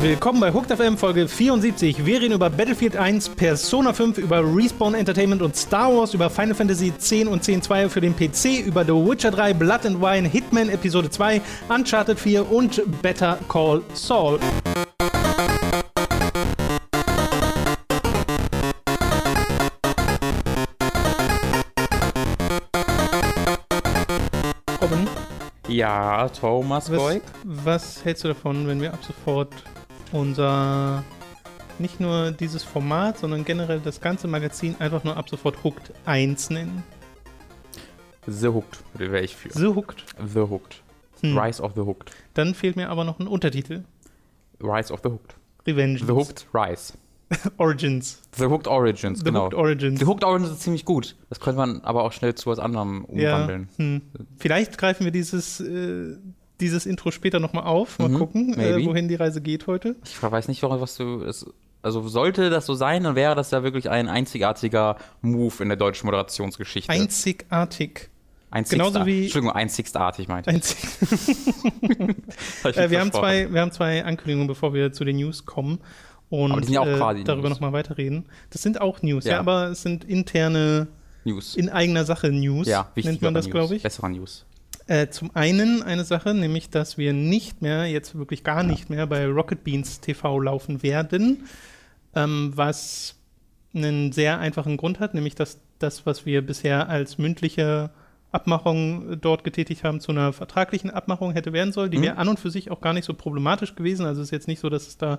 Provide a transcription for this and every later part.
Willkommen bei Hooked FM Folge 74. Wir reden über Battlefield 1, Persona 5, über Respawn Entertainment und Star Wars, über Final Fantasy 10 und 10.2 für den PC, über The Witcher 3, Blood and Wine, Hitman Episode 2, Uncharted 4 und Better Call Saul. Ja, Thomas was, Goik. was hältst du davon, wenn wir ab sofort unser nicht nur dieses Format, sondern generell das ganze Magazin einfach nur ab sofort Hooked 1 nennen? The Hooked wäre ich für. The Hooked. The Hooked. Hm. Rise of the Hooked. Dann fehlt mir aber noch ein Untertitel. Rise of the Hooked. Revenge. The Hooked Rise. Origins. The Hooked Origins, The genau. Hooked Origins. The Hooked Origins ist ziemlich gut. Das könnte man aber auch schnell zu was anderem ja. umwandeln. Hm. Vielleicht greifen wir dieses, äh, dieses Intro später nochmal auf. Mal Mhm, gucken, äh, wohin die Reise geht heute. Ich weiß nicht, warum, was du. Es, also sollte das so sein, dann wäre das ja wirklich ein einzigartiger Move in der deutschen Moderationsgeschichte. Einzigartig. Einzigsta- genauso wie- Entschuldigung, einzigartig meinte ich. Einzig. Ich äh, wir, haben zwei, wir haben zwei Ankündigungen, bevor wir zu den News kommen. Und ja äh, darüber nochmal weiterreden. Das sind auch News, ja. Ja. aber es sind interne, News. in eigener Sache News, ja, wichtig. nennt man das, glaube ich. Bessere News. Äh, zum einen eine Sache, nämlich, dass wir nicht mehr, jetzt wirklich gar nicht mehr bei Rocket Beans TV laufen werden, ähm, was einen sehr einfachen Grund hat, nämlich dass das, was wir bisher als mündliche Abmachung dort getätigt haben, zu einer vertraglichen Abmachung hätte werden sollen. Die Mhm. wäre an und für sich auch gar nicht so problematisch gewesen. Also es ist jetzt nicht so, dass es da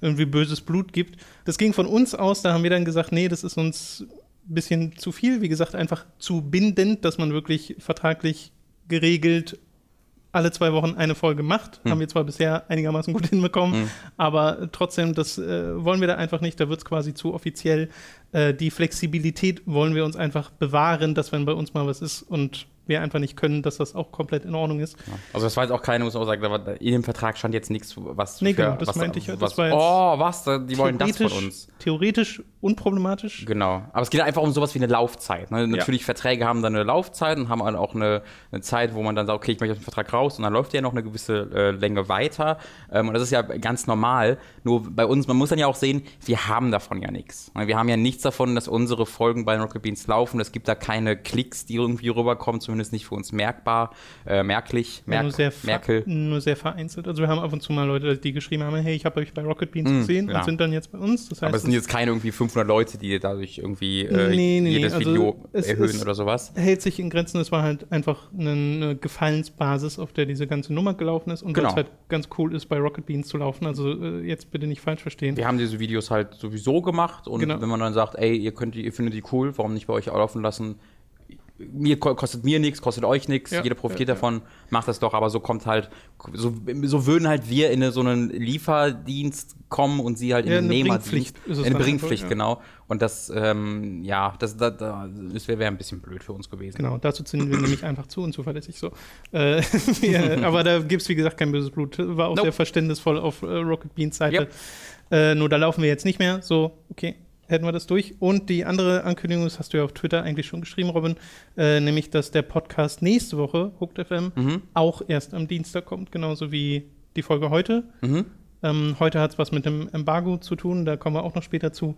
irgendwie böses Blut gibt. Das ging von uns aus, da haben wir dann gesagt, nee, das ist uns ein bisschen zu viel. Wie gesagt, einfach zu bindend, dass man wirklich vertraglich geregelt alle zwei Wochen eine Folge macht. Hm. Haben wir zwar bisher einigermaßen gut hinbekommen, Hm. aber trotzdem, das äh, wollen wir da einfach nicht. Da wird es quasi zu offiziell. Äh, die Flexibilität wollen wir uns einfach bewahren, dass wenn bei uns mal was ist und wir einfach nicht können, dass das auch komplett in Ordnung ist. Ja. Also das war jetzt auch keine, muss man auch sagen, da war, in dem Vertrag stand jetzt nichts, was Nee, für, genau, das was, meinte ich ja, was, Oh, was, die wollen das von uns. Theoretisch unproblematisch. Genau. Aber es geht einfach um sowas wie eine Laufzeit. Ne? Natürlich, Verträge haben dann eine Laufzeit und haben dann auch eine, eine Zeit, wo man dann sagt, okay, ich möchte aus dem Vertrag raus und dann läuft der noch eine gewisse äh, Länge weiter. Ähm, und das ist ja ganz normal. Nur bei uns, man muss dann ja auch sehen, wir haben davon ja nichts. Wir haben ja nichts davon, dass unsere Folgen bei Rocket Beans laufen. Es gibt da keine Klicks, die irgendwie rüberkommen, zumindest nicht für uns merkbar, äh, merklich, merk, nur, sehr Merkel. nur sehr vereinzelt. Also wir haben ab und zu mal Leute, die geschrieben haben, hey, ich habe euch bei Rocket Beans Mm, gesehen ja. und sind dann jetzt bei uns. Das heißt, Aber es sind es jetzt keine irgendwie 500 Leute, die dadurch irgendwie äh, Nee, nee, nee, jedes also Video es erhöhen ist- oder sowas. hält sich in Grenzen. Es war halt einfach eine, eine Gefallensbasis, auf der diese ganze Nummer gelaufen ist und Genau. was halt ganz cool ist, bei Rocket Beans zu laufen. Also äh, jetzt bitte nicht falsch verstehen. Wir haben diese Videos halt sowieso gemacht und Genau. wenn man dann sagt, ey, ihr könnt ihr findet die cool, warum nicht bei euch auch laufen lassen? Mir ko- kostet mir nichts, kostet euch nichts, Ja, jeder profitiert ja, ja. davon, macht das doch, aber so kommt halt, so, so würden halt wir in so einen Lieferdienst kommen und sie halt in Ja, eine Nehmerdienst. Bringpflicht eine Bringpflicht, genau. Und das, ähm, ja, das, das, das wäre ein bisschen blöd für uns gewesen. Genau, dazu sind wir nämlich einfach zu unzuverlässig so. Äh, ja, aber da gibt es, wie gesagt, kein böses Blut. War auch Nope. sehr verständnisvoll auf äh, Rocket Beans Seite. Yep. Äh, nur da laufen wir jetzt nicht mehr. So, okay, hätten wir das durch. Und die andere Ankündigung, das hast du ja auf Twitter eigentlich schon geschrieben, Robin, äh, nämlich, dass der Podcast nächste Woche, Hooked FM, Mhm. auch erst am Dienstag kommt, genauso wie die Folge heute. Mhm. Ähm, heute hat es was mit dem Embargo zu tun, da kommen wir auch noch später zu.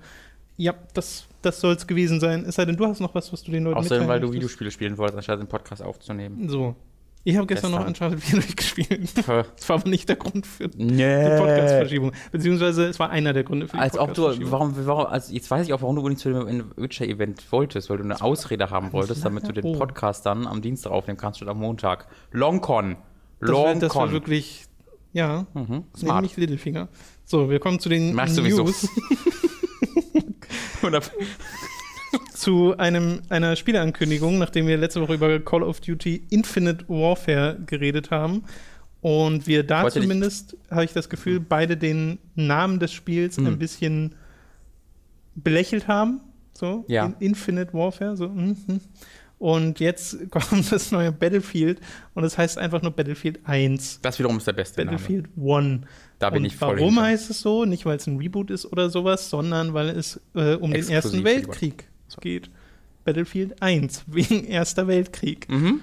Ja, das, das soll es gewesen sein. Es sei denn, du hast noch was, was du den Leuten Außerdem, weil du. Videospiele spielen wolltest, anstatt den Podcast aufzunehmen. So. Ich habe gestern, noch Gestern. Uncharted 4 durchgespielt. Das war aber nicht der Grund für die Nee. Podcast-Verschiebung. Beziehungsweise es war einer der Gründe für die Als ob du, Podcast-Verschiebung. warum, warum, also jetzt weiß ich auch, warum du nicht zu dem Witcher-Event wolltest, weil du eine Ausrede haben wolltest, damit du den Oh. Podcast dann am Dienstag aufnehmen kannst statt am Montag. Longcon. Das Longcon. das war wirklich, ja, mhm. Smart. nämlich Littlefinger. So, wir kommen zu den Merkst du, wieso? News, Oder- zu einem, einer Spieleankündigung, nachdem wir letzte Woche über Call of Duty Infinite Warfare geredet haben. Und wir da Wollte zumindest, habe ich das Gefühl, beide den Namen des Spiels Mhm. ein bisschen belächelt haben. So, Ja. In Infinite Warfare. So. mhm. Und jetzt kommt das neue Battlefield und es heißt einfach nur Battlefield 1. das wiederum ist der beste Battlefield 1. Da bin und ich voll Warum hinter. heißt es so? Nicht, weil es ein Reboot ist oder sowas, sondern weil es äh, um den Exklusiv Ersten für Weltkrieg geht. Battlefield 1, wegen Erster Weltkrieg. Mhm.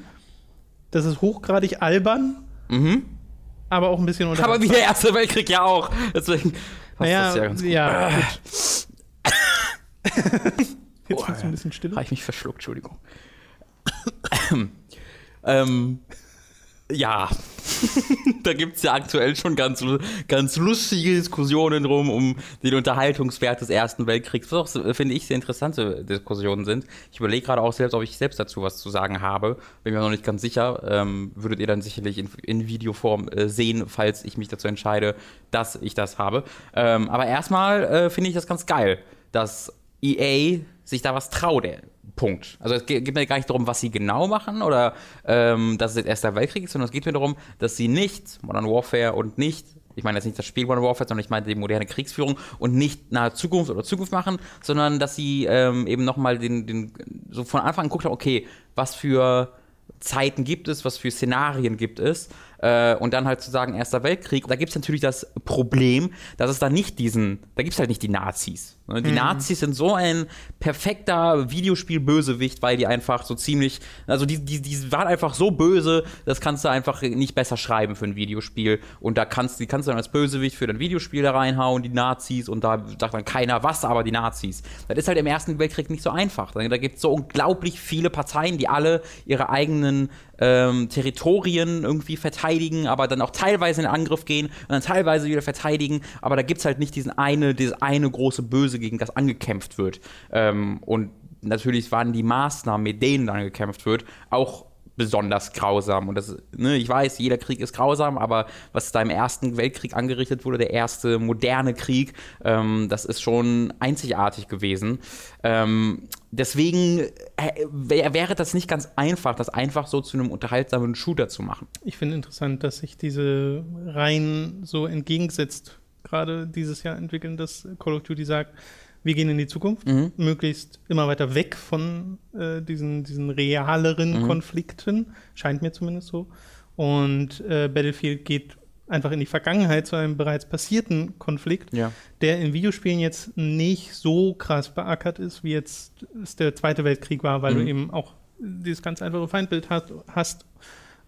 das ist hochgradig albern, Mhm. aber auch ein bisschen Aber wie der Erste Weltkrieg ja auch. Deswegen Naja, das ja ganz gut. ja, gut. Jetzt wird es ein bisschen still. Habe ich mich verschluckt, Entschuldigung. ähm, ja, da gibt es ja aktuell schon ganz, ganz lustige Diskussionen drum um den Unterhaltungswert des Ersten Weltkriegs, was auch, finde ich, sehr interessante Diskussionen sind. Ich überlege gerade auch selbst, ob ich selbst dazu was zu sagen habe. Bin mir noch nicht ganz sicher. Ähm, würdet ihr dann sicherlich in, in Videoform äh, sehen, falls ich mich dazu entscheide, dass ich das habe. Ähm, aber erstmal äh, finde ich das ganz geil, dass EA sich da was traut. Punkt. Also es geht geht mir gar nicht darum, was sie genau machen oder ähm, dass es jetzt Erster Weltkrieg ist, sondern es geht mir darum, dass sie nicht Modern Warfare und nicht, ich meine jetzt nicht das Spiel Modern Warfare, sondern ich meine die moderne Kriegsführung und nicht nahe Zukunft oder Zukunft machen, sondern dass sie ähm, eben nochmal den, den, so von Anfang an guckt, okay, was für Zeiten gibt es, was für Szenarien gibt es. Äh, und dann halt zu sagen, Erster Weltkrieg. Da gibt es natürlich das Problem, dass es da nicht diesen, da gibt es halt nicht die Nazis. Ne? Die Nazis sind so ein perfekter Videospiel-Bösewicht, weil die einfach so ziemlich, also die, die, die waren einfach so böse, das kannst du einfach nicht besser schreiben für ein Videospiel. Und da kannst, die kannst du dann als Bösewicht für dein Videospiel da reinhauen, die Nazis, und da sagt dann keiner was, aber die Nazis. Das ist halt im Ersten Weltkrieg nicht so einfach. Da gibt es so unglaublich viele Parteien, die alle ihre eigenen ähm, Territorien irgendwie verteidigen, aber dann auch teilweise in den Angriff gehen und dann teilweise wieder verteidigen. Aber da gibt es halt nicht diesen eine, dieses eine große Böse, gegen das angekämpft wird. Ähm, und natürlich waren die Maßnahmen, mit denen dann gekämpft wird, auch besonders grausam. Und das, ne, ich weiß, jeder Krieg ist grausam, aber was da im Ersten Weltkrieg angerichtet wurde, der erste moderne Krieg, ähm, das ist schon einzigartig gewesen. Ähm, deswegen wär, wäre das nicht ganz einfach, das einfach so zu einem unterhaltsamen Shooter zu machen. Ich finde interessant, dass sich diese Reihen so entgegensetzt, gerade dieses Jahr entwickeln, dass Call of Duty sagt, wir gehen in die Zukunft, Mhm. möglichst immer weiter weg von äh, diesen, diesen realeren Mhm. Konflikten, scheint mir zumindest so. Und äh, Battlefield geht einfach in die Vergangenheit zu einem bereits passierten Konflikt, Ja. der in Videospielen jetzt nicht so krass beackert ist, wie jetzt es der Zweite Weltkrieg war, weil Mhm. du eben auch dieses ganz einfache Feindbild hast, hast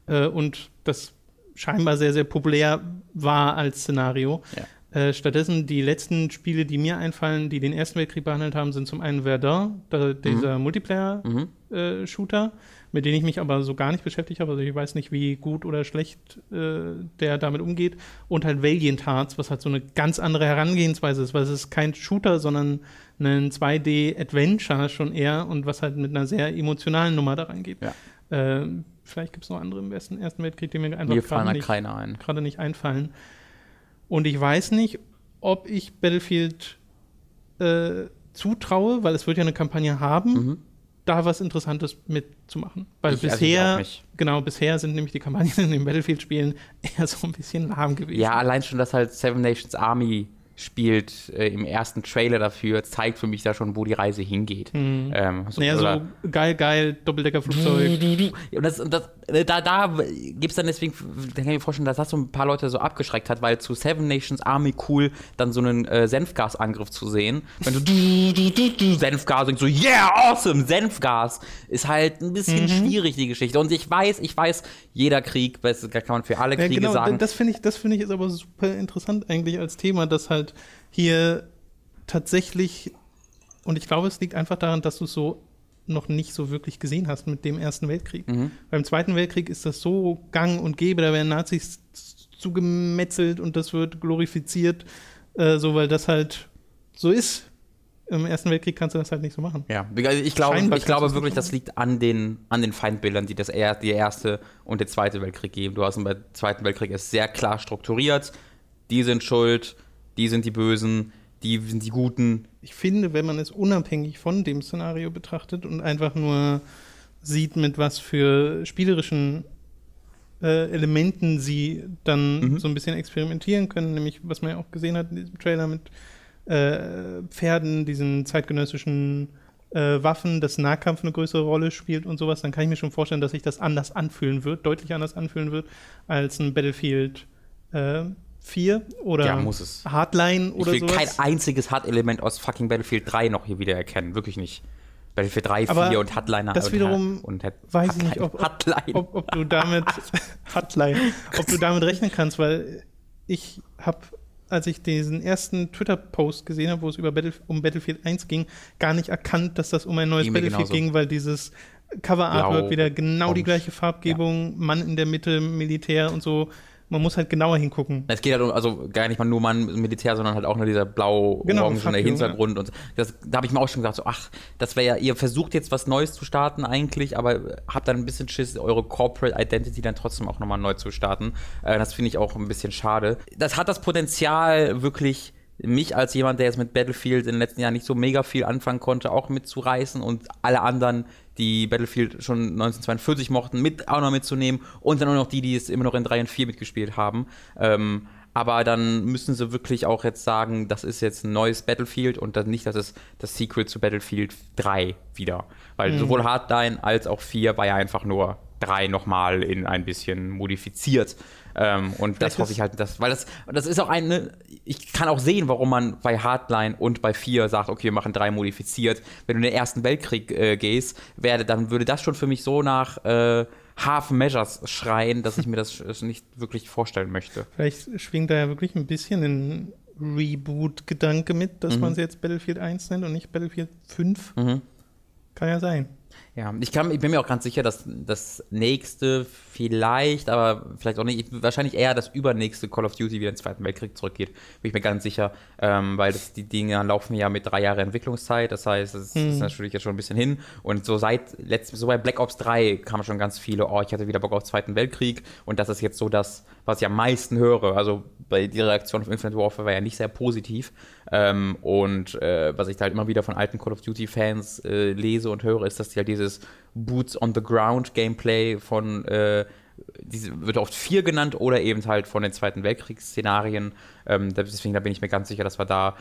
äh, und das scheinbar sehr, sehr populär war als Szenario. Ja. Äh, stattdessen die letzten Spiele, die mir einfallen, die den Ersten Weltkrieg behandelt haben, sind zum einen Verdun, da, dieser Mhm. Multiplayer-Shooter, mit dem ich mich aber so gar nicht beschäftigt habe. Also ich weiß nicht, wie gut oder schlecht äh, der damit umgeht. Und halt Valiant Hearts, was halt so eine ganz andere Herangehensweise ist, weil es ist kein Shooter, sondern ein 2D-Adventure schon eher und was halt mit einer sehr emotionalen Nummer da reingeht. Ja. Ähm, vielleicht gibt es noch andere im Ersten, Ersten Weltkrieg, die mir einfach gerade nicht, ein. nicht einfallen. Und ich weiß nicht, ob ich Battlefield äh, zutraue, weil es wird ja eine Kampagne haben, Mhm. da was Interessantes mitzumachen. Weil Ich- also bisher, genau, bisher sind nämlich die Kampagnen in den Battlefield-Spielen eher so ein bisschen lahm gewesen. Ja, allein schon, dass halt Seven Nations Army spielt äh, im ersten Trailer dafür, zeigt für mich da schon, wo die Reise hingeht. Ähm, so, naja, oder- so geil, geil, Doppeldeckerflugzeug. Ja, Und, das, und das, äh, da, da gibt es dann deswegen, da kann ich mir vorstellen, dass das so ein paar Leute so abgeschreckt hat, weil zu Seven Nations Army cool dann so einen äh, Senfgasangriff zu sehen. Wenn du, Senfgas und so, yeah, awesome, Senfgas, ist halt ein bisschen schwierig, die Geschichte. Und ich weiß, ich weiß, jeder Krieg, das kann man für alle Ja, Kriege genau, sagen. das finde ich, das finde ich ist aber super interessant eigentlich als Thema, dass halt hier tatsächlich, und ich glaube, es liegt einfach daran, dass du es so noch nicht so wirklich gesehen hast mit dem Ersten Weltkrieg. Mhm. Beim Zweiten Weltkrieg ist das so gang und gäbe, da werden Nazis zugemetzelt und das wird glorifiziert, äh, so weil das halt so ist. Im Ersten Weltkrieg kannst du das halt nicht so machen. Ja, also ich glaube, Scheinbar ich glaube wirklich, das liegt an den, an den Feindbildern, die das er, die Erste und der Zweite Weltkrieg geben. Du hast im Zweiten Weltkrieg es sehr klar strukturiert. Die sind schuld, die sind die Bösen, die sind die Guten. ich finde, wenn man es unabhängig von dem Szenario betrachtet und einfach nur sieht, mit was für spielerischen äh, Elementen sie dann Mhm. so ein bisschen experimentieren können, nämlich was man ja auch gesehen hat in diesem Trailer mit äh, Pferden, diesen zeitgenössischen äh, Waffen, dass Nahkampf eine größere Rolle spielt und sowas, dann kann ich mir schon vorstellen, dass sich das anders anfühlen wird, deutlich anders anfühlen wird als ein Battlefield äh, 4 oder Ja, muss es. Hardline Ich oder will sowas. kein einziges Hard-Element aus fucking Battlefield 3 noch hier wieder erkennen. Wirklich nicht. Battlefield 3, Aber 4 und Hardliner. das und, wiederum und, und weiß ich nicht, ob, ob, Hardline. ob, ob du damit Hotline, ob du damit rechnen kannst, weil ich habe, als ich diesen ersten Twitter-Post gesehen habe, wo es über Battle, um Battlefield 1 ging, gar nicht erkannt, dass das um ein neues Battlefield genauso. ging, weil dieses Cover-Artwork wieder genau die orange. gleiche Farbgebung, Mann in der Mitte, Militär und so. Man muss halt genauer hingucken. Es geht halt um, also gar nicht mal nur mal Militär, sondern halt auch nur dieser blau-orange Genau, Hintergrund. Und das, da habe ich mir auch schon gedacht, so, ach, das wäre ja, ihr versucht jetzt was Neues zu starten eigentlich, aber habt dann ein bisschen Schiss, eure Corporate Identity dann trotzdem auch nochmal neu zu starten. Äh, das finde ich auch ein bisschen schade. Das hat das Potenzial, wirklich mich als jemand, der jetzt mit Battlefield in den letzten Jahren nicht so mega viel anfangen konnte, auch mitzureißen und alle anderen, die Battlefield schon 1942 mochten, mit auch noch mitzunehmen und dann auch noch die, die es immer noch in 3 und 4 mitgespielt haben. Ähm, aber dann müssen sie wirklich auch jetzt sagen, das ist jetzt ein neues Battlefield und dann nicht, das ist das Sequel zu Battlefield 3 wieder. Weil sowohl Hardline als auch 4 war ja einfach nur 3 nochmal in ein bisschen modifiziert. Ähm, und das Vielleicht hoffe ich halt, dass, weil das, das ist auch eine, ich kann auch sehen, warum man bei Hardline und bei 4 sagt, okay, wir machen 3 modifiziert. Wenn du in den Ersten Weltkrieg äh, gehst, werde, dann würde das schon für mich so nach äh, Half Measures schreien, dass ich mir das nicht wirklich vorstellen möchte. Vielleicht schwingt da ja wirklich ein bisschen ein Reboot-Gedanke mit, dass Mhm. man es jetzt Battlefield 1 nennt und nicht Battlefield 5. Mhm. Kann ja sein. Ja, ich, kann, ich bin mir auch ganz sicher, dass das nächste vielleicht, aber vielleicht auch nicht, wahrscheinlich eher das übernächste Call of Duty wieder in den Zweiten Weltkrieg zurückgeht. Bin ich mir ganz sicher, ähm, weil das, die Dinge laufen ja mit drei Jahren Entwicklungszeit. Das heißt, es ist natürlich jetzt schon ein bisschen hin. Und so seit letzt, so bei Black Ops 3 kamen schon ganz viele, oh, ich hatte wieder Bock auf Zweiten Weltkrieg. Und das ist jetzt so das, was ich am meisten höre. Also bei die Reaktion auf Infinite Warfare war ja nicht sehr positiv. Ähm, und äh, was ich da halt immer wieder von alten Call of Duty-Fans äh, lese und höre, ist, dass die halt dieses Boots on the Ground Gameplay von äh, diese wird oft 4 genannt oder eben halt von den Zweiten Weltkriegsszenarien. Ähm, deswegen da bin ich mir ganz sicher, dass wir da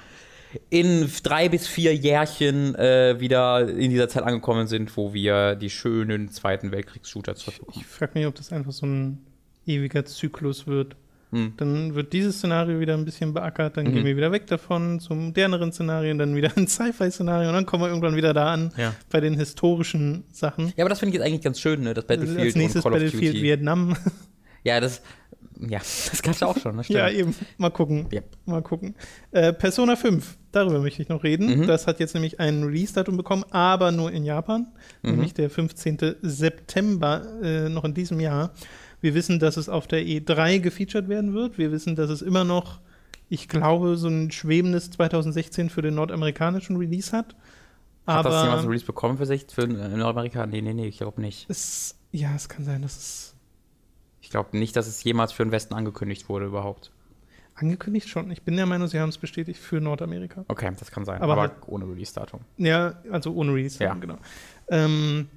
in drei bis vier Jährchen äh, wieder in dieser Zeit angekommen sind, wo wir die schönen Zweiten Weltkriegs-Shooter zurückbekommen. Ich frage mich, ob das einfach so ein ewiger Zyklus wird. Hm. Dann wird dieses Szenario wieder ein bisschen beackert, dann Mhm. gehen wir wieder weg davon zu moderneren Szenarien, dann wieder ein Sci-Fi-Szenario und dann kommen wir irgendwann wieder da an Ja. bei den historischen Sachen. Ja, aber das finde ich jetzt eigentlich ganz schön, ne? Das Battlefield Als nächstes und Call of Battlefield. Vietnam. Ja, das, ja, das kannst du auch schon, ne? ja, eben. Mal gucken. Yep. Mal gucken. Äh, Persona 5, darüber möchte ich noch reden. Mhm. Das hat jetzt nämlich ein Release-Datum bekommen, aber nur in Japan, Mhm. nämlich der 15. September äh, noch in diesem Jahr. Wir wissen, dass es auf der E3 gefeatured werden wird. Wir wissen, dass es immer noch, ich glaube, so ein schwebendes 2016 für den nordamerikanischen Release hat. Hat das jemals ein Aber Release bekommen für sich, für äh, Nordamerika? Nee, nee, nee, ich glaube nicht. es, ja, es kann sein, dass es Ich glaube nicht, dass es jemals für den Westen angekündigt wurde überhaupt. angekündigt schon. Ich bin der Meinung, sie haben es bestätigt für Nordamerika. Okay, das kann sein, Aber aber, halt- ohne Release-Datum. Ja, also ohne Release, Ja. genau. Ähm,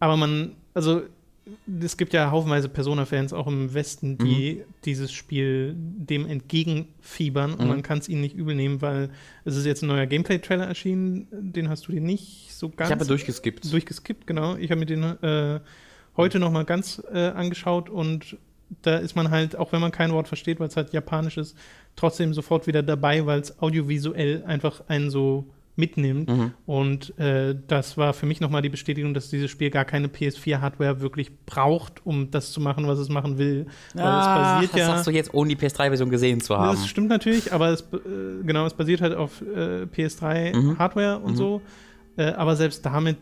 aber man, also es gibt ja haufenweise Persona-Fans auch im Westen, die dieses Spiel dem entgegenfiebern und Mhm. man kann es ihnen nicht übel nehmen, weil es ist jetzt ein neuer Gameplay-Trailer erschienen, den hast du dir nicht so ganz Ich habe durchgeskippt. durchgeskippt, genau. Ich habe mir den äh, heute noch mal ganz äh, angeschaut und da ist man halt, auch wenn man kein Wort versteht, weil es halt japanisch ist, trotzdem sofort wieder dabei, weil es audiovisuell einfach einen so mitnimmt. Mhm. Und äh, das war für mich nochmal die Bestätigung, dass dieses Spiel gar keine PS4-Hardware wirklich braucht, um das zu machen, was es machen will. Ah, das ja. sagst du jetzt, ohne die PS3-Version gesehen zu haben. Das stimmt natürlich, aber es, äh, genau, es basiert halt auf äh, PS3 Mhm. Hardware und Mhm. so. Äh, aber selbst damit,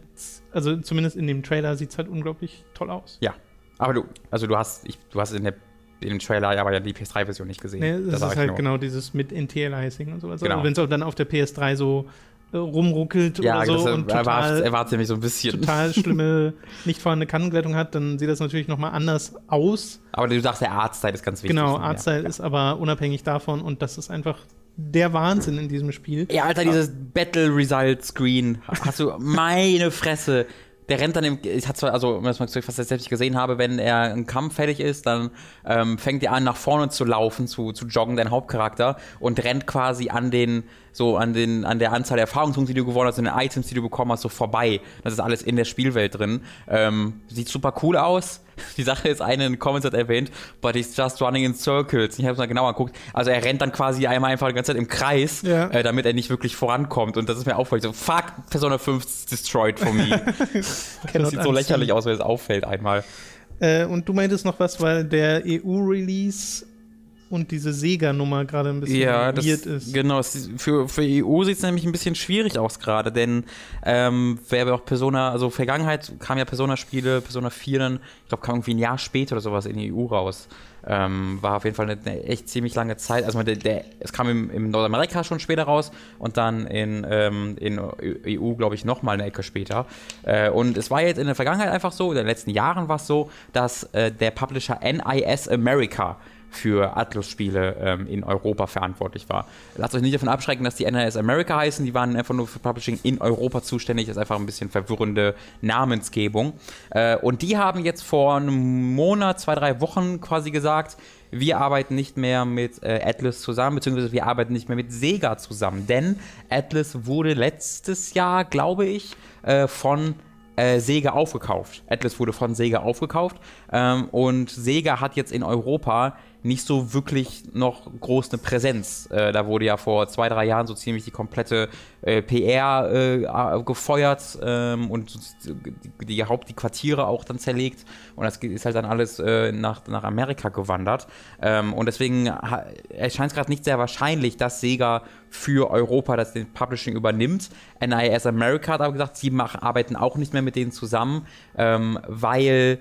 also zumindest in dem Trailer, sieht es halt unglaublich toll aus. Ja. Aber du, also du hast, ich, du hast in, der, in dem Trailer aber ja die PS3-Version nicht gesehen. Nee, das, sag ist halt nur. genau dieses mit NTLizing und so. Also Genau. Wenn es auch dann auf der PS3 so rumruckelt Ja, oder so und erwartet, total, erwartet mich so ein bisschen. total schlimme, nicht vorhandene Kannenglättung hat, dann sieht das natürlich nochmal anders aus. Aber du sagst, der Artstyle ist ganz wichtig. genau, Ja. Artstyle ist aber unabhängig davon und das ist einfach der Wahnsinn in diesem Spiel. Ja, Alter, dieses Battle Result Screen. Hast du meine Fresse. Der rennt dann im, ich hatte zwar, also, was fast selbst gesehen habe, wenn er im Kampf fertig ist, dann ähm, fängt er an, nach vorne zu laufen, zu, zu joggen, dein Hauptcharakter, und rennt quasi an den, so an den, an der Anzahl der Erfahrungspunkte, die du gewonnen hast, und den Items, die du bekommen hast, so vorbei. Das ist alles in der Spielwelt drin. Ähm, sieht super cool aus. Die Sache ist, eine in den Comments hat erwähnt, but he's just running in circles. Ich habe es mal genauer angeguckt. Also er rennt dann quasi einmal einfach die ganze Zeit im Kreis, ja. äh, damit er nicht wirklich vorankommt. Und das ist mir auffällig. So, fuck, Persona 5 is destroyed for me. das sieht so lächerlich aus, wenn es auffällt einmal. Äh, und du meintest noch was, weil der EU-Release und diese Sega-Nummer gerade ein bisschen ja, das, ist. Genau, für, für EU sieht es nämlich ein bisschen schwierig aus gerade, denn ähm, wer auch Persona, also Vergangenheit kam ja Persona-Spiele, Persona 4 dann, ich glaube, kam irgendwie ein Jahr später oder sowas in die EU raus. Ähm, war auf jeden Fall eine, eine, echt ziemlich lange Zeit. Also der, der, es kam im, im, Nordamerika schon später raus und dann in, ähm, in EU, glaube ich, nochmal eine Ecke später. Äh, und es war jetzt in der Vergangenheit einfach so, in den letzten Jahren war es so, dass äh, der Publisher NIS America für Atlus-Spiele ähm, in Europa verantwortlich war. Lasst euch nicht davon abschrecken, dass die NRS America heißen, die waren einfach nur für Publishing in Europa zuständig, das ist einfach ein bisschen verwirrende Namensgebung. Äh, und die haben jetzt vor einem Monat, zwei, drei Wochen quasi gesagt, wir arbeiten nicht mehr mit äh, Atlas zusammen, beziehungsweise wir arbeiten nicht mehr mit Sega zusammen, denn Atlas wurde letztes Jahr, glaube ich, äh, von äh, Sega aufgekauft. Atlas wurde von Sega aufgekauft ähm, und Sega hat jetzt in Europa nicht so wirklich noch groß eine Präsenz. Äh, da wurde ja vor zwei, drei Jahren so ziemlich die komplette äh, PR äh, gefeuert ähm, und die, die Haupt, die Quartiere auch dann zerlegt. Und das ist halt dann alles äh, nach, nach Amerika gewandert. Ähm, und deswegen erscheint es gerade nicht sehr wahrscheinlich, dass Sega für Europa das den Publishing übernimmt. NIS America hat aber gesagt, sie machen, arbeiten auch nicht mehr mit denen zusammen, ähm, weil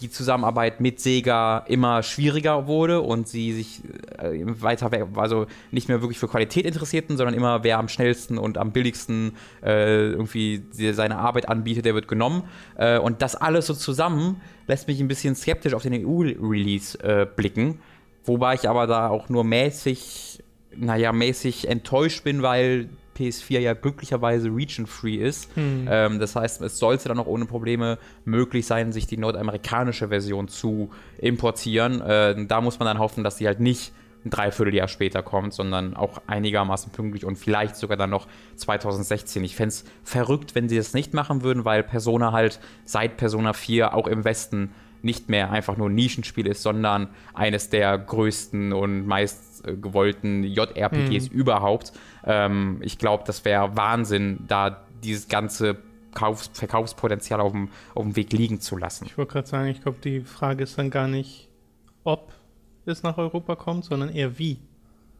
die Zusammenarbeit mit Sega immer schwieriger wurde und sie sich äh, weiter, also nicht mehr wirklich für Qualität interessierten, sondern immer wer am schnellsten und am billigsten äh, irgendwie seine Arbeit anbietet, der wird genommen. Äh, und das alles so zusammen lässt mich ein bisschen skeptisch auf den EU-Release äh, blicken, wobei ich aber da auch nur mäßig, naja, mäßig enttäuscht bin, weil PS4 ja glücklicherweise region-free ist. Hm. Ähm, das heißt, es sollte dann auch ohne Probleme möglich sein, sich die nordamerikanische Version zu importieren. Äh, da muss man dann hoffen, dass sie halt nicht ein Dreivierteljahr später kommt, sondern auch einigermaßen pünktlich und vielleicht sogar dann noch 2016. Ich fände es verrückt, wenn sie das nicht machen würden, weil Persona halt seit Persona 4 auch im Westen nicht mehr einfach nur ein Nischenspiel ist, sondern eines der größten und meist äh, gewollten JRPGs mhm. überhaupt. Ähm, ich glaube, das wäre Wahnsinn, da dieses ganze Kaufs Verkaufspotenzial auf dem, auf dem Weg liegen zu lassen. Ich wollte gerade sagen, ich glaube, die Frage ist dann gar nicht, ob es nach Europa kommt, sondern eher wie.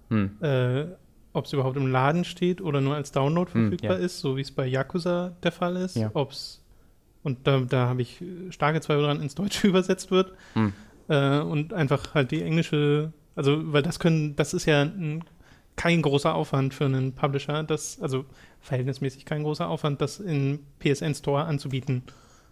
Hm. Äh, ob es überhaupt im Laden steht oder nur als Download hm, verfügbar hm, ja. ist, so wie es bei Yakuza der Fall ist. Ja. Ob es, und da, da habe ich starke Zweifel dran, ins Deutsche übersetzt wird. Hm. Äh, und einfach halt die englische, also, weil das können, das ist ja ein kein großer Aufwand für einen Publisher, das, also verhältnismäßig kein großer Aufwand, das in PSN Store anzubieten.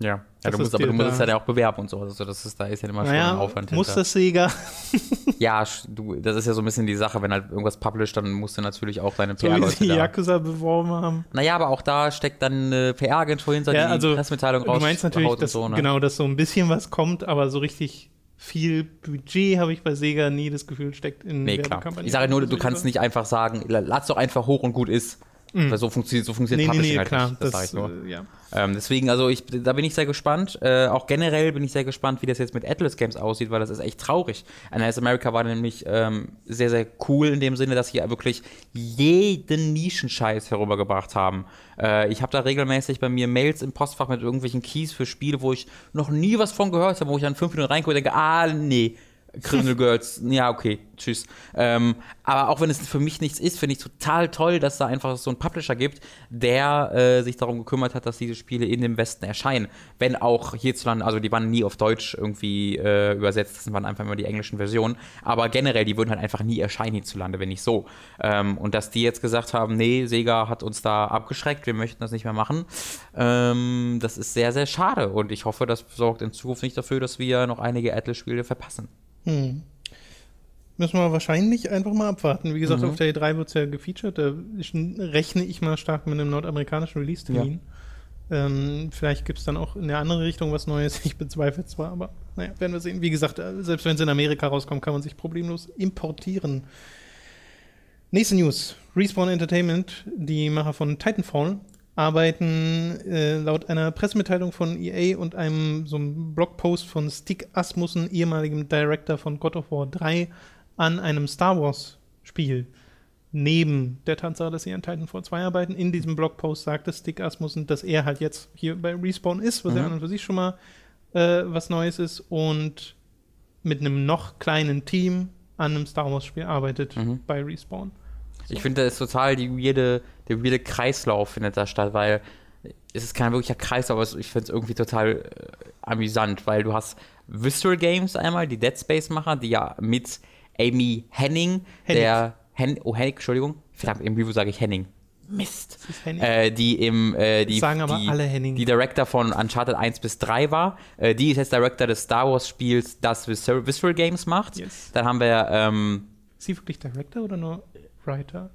Ja, ja du musst, aber du musst es ja auch bewerben und so. Also das ist, da ist ja immer naja, schon ein Aufwand muss hinter. das Sega? ja, du, das ist ja so ein bisschen die Sache, wenn halt irgendwas published, dann musst du natürlich auch deine PR-Leute so die Yakuza beworben haben. Naja, aber auch da steckt dann eine PR-Agentur hinter, ja, die also, Pressemitteilung raus. Du meinst natürlich, dass, so, ne? genau, dass so ein bisschen was kommt, aber so richtig viel Budget habe ich bei Sega nie das Gefühl steckt in nee, klar. Ich sage nur, du kannst nicht einfach sagen, lass doch einfach hoch und gut ist. Mhm. Weil so funktioniert, so funktioniert nee, Publishing nee, nee, halt klar, nicht. Das, das sage ich nur. Äh, ja. ähm, deswegen, also ich, da bin ich sehr gespannt. Äh, auch generell bin ich sehr gespannt, wie das jetzt mit Atlas Games aussieht, weil das ist echt traurig. NIS America war nämlich ähm, sehr, sehr cool in dem Sinne, dass sie ja wirklich jeden Nischenscheiß herübergebracht haben. Äh, ich habe da regelmäßig bei mir Mails im Postfach mit irgendwelchen Keys für Spiele, wo ich noch nie was von gehört habe, wo ich dann fünf Minuten reingucke und denke, ah, nee Criminal Girls, ja, okay, tschüss. Ähm, aber auch wenn es für mich nichts ist, finde ich total toll, dass da einfach so einen Publisher gibt, der äh, sich darum gekümmert hat, dass diese Spiele in dem Westen erscheinen. Wenn auch hierzulande, also die waren nie auf Deutsch irgendwie äh, übersetzt, das waren einfach immer die englischen Versionen. Aber generell, die würden halt einfach nie erscheinen hierzulande, wenn nicht so. Ähm, und dass die jetzt gesagt haben, nee, Sega hat uns da abgeschreckt, wir möchten das nicht mehr machen, ähm, das ist sehr, sehr schade. Und ich hoffe, das sorgt in Zukunft nicht dafür, dass wir noch einige Atlas-Spiele verpassen. Hm. Müssen wir wahrscheinlich einfach mal abwarten. Wie gesagt, mhm. auf der E3 wird es ja gefeatured. Da rechne ich mal stark mit einem nordamerikanischen Release-Termin. Ja. Ähm, vielleicht gibt es dann auch in der andere Richtung was Neues. Ich bezweifle zwar, aber naja, werden wir sehen. Wie gesagt, äh, selbst wenn es in Amerika rauskommt, kann man sich problemlos importieren. Nächste News. Respawn Entertainment, die Macher von Titanfall, arbeiten äh, laut einer Pressemitteilung von EA und einem so einem Blogpost von Stig Asmussen, ehemaligem Director von God of War 3, an einem Star Wars Spiel. Neben der Tatsache, dass sie an Titanfall 2 arbeiten, in diesem Blogpost sagte Stig Asmussen, dass er halt jetzt hier bei Respawn ist, was Mhm. ja an und für sich schon mal äh, was Neues ist und mit einem noch kleinen Team an einem Star Wars Spiel arbeitet Mhm. bei Respawn. Ich finde, das ist total die weirde, der weirde Kreislauf findet da statt, weil es ist kein wirklicher Kreislauf, aber ich finde es irgendwie total äh, amüsant, weil du hast Visceral Games einmal, die Dead Space-Macher, die ja mit Amy Henning, Hennig. der Hen oh, Hennig, Entschuldigung, verdammt, im Review sage ich Henning. Mist. Henning. Äh, die im äh, die, Sagen aber die, alle Henning. die Director von Uncharted 1 bis 3 war. Äh, die ist jetzt Director des Star Wars Spiels, das Visceral, Visceral Games macht. Yes. Dann haben wir ähm, Ist sie wirklich Director oder nur Writer?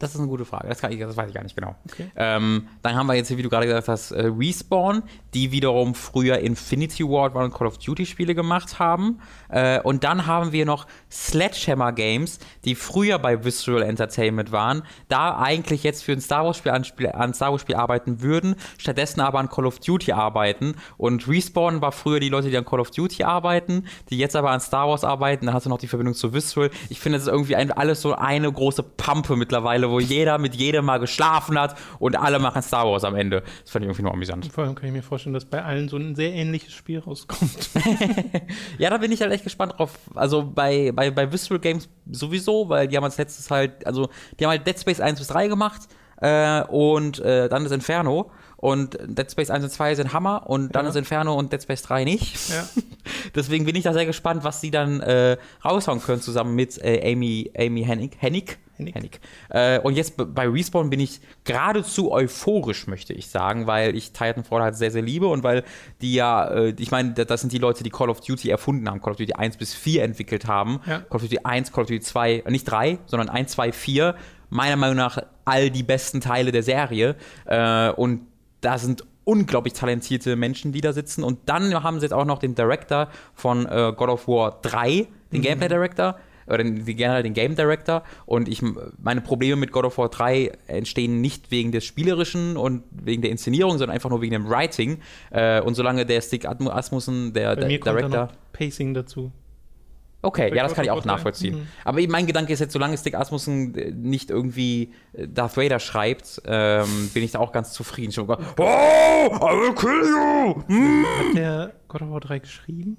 Das ist eine gute Frage. Das, ich, das weiß ich gar nicht genau. Okay. Ähm, dann haben wir jetzt, wie du gerade gesagt hast, äh, Respawn, die wiederum früher Infinity Ward und Call of Duty Spiele gemacht haben. Äh, und dann haben wir noch Sledgehammer Games, die früher bei Visceral Entertainment waren, da eigentlich jetzt für ein Star Wars Spiel an, Spiel, an Star Wars Spiel arbeiten würden, stattdessen aber an Call of Duty arbeiten. Und Respawn war früher die Leute, die an Call of Duty arbeiten, die jetzt aber an Star Wars arbeiten. Dann hast du noch die Verbindung zu Visceral. Ich finde, es ist irgendwie ein, alles so eine große Pampe mittlerweile, wo jeder mit jedem mal geschlafen hat und alle machen Star Wars am Ende. Das fand ich irgendwie nur amüsant. Vor allem kann ich mir vorstellen, dass bei allen so ein sehr ähnliches Spiel rauskommt. Ja, da bin ich halt echt gespannt drauf. Also bei, bei, bei Visceral Games sowieso, weil die haben als letztes halt, also die haben halt Dead Space 1 bis 3 gemacht äh, und äh, dann ist Inferno. Und Dead Space 1 und 2 sind Hammer und dann Ja. ist Inferno und Dead Space 3 nicht. ja. Deswegen bin ich da sehr gespannt, was sie dann äh, raushauen können, zusammen mit äh, Amy, Amy Hennig. Hennig? Hennig. Äh, und jetzt bei Respawn bin ich geradezu euphorisch, möchte ich sagen, weil ich Titanfall halt sehr, sehr liebe und weil die ja, äh, ich meine, da- das sind die Leute, die Call of Duty erfunden haben, Call of Duty 1 bis 4 entwickelt haben. Ja. Call of Duty 1, Call of Duty 2, äh, nicht 3, sondern 1, 2, 4. Meiner Meinung nach all die besten Teile der Serie. Äh, und da sind unglaublich talentierte Menschen, die da sitzen. Und dann haben sie jetzt auch noch den Director von äh, God of War 3, den Gameplay Director, oder den, die- generell den Game Director. Und ich, meine Probleme mit God of War 3 entstehen nicht wegen des Spielerischen und wegen der Inszenierung, sondern einfach nur wegen dem Writing. Äh, und solange der Stick Asmussen, der, der Director. Pacing dazu. Okay, Bei ja, das kann ich auch War 3. nachvollziehen. Mhm. Aber mein Gedanke ist jetzt, solange Stick Asmussen äh, nicht irgendwie äh, Darth Vader schreibt, ähm, bin ich da auch ganz zufrieden. Schon, oh, I will kill you! Hm. Hat der God of War 3 geschrieben?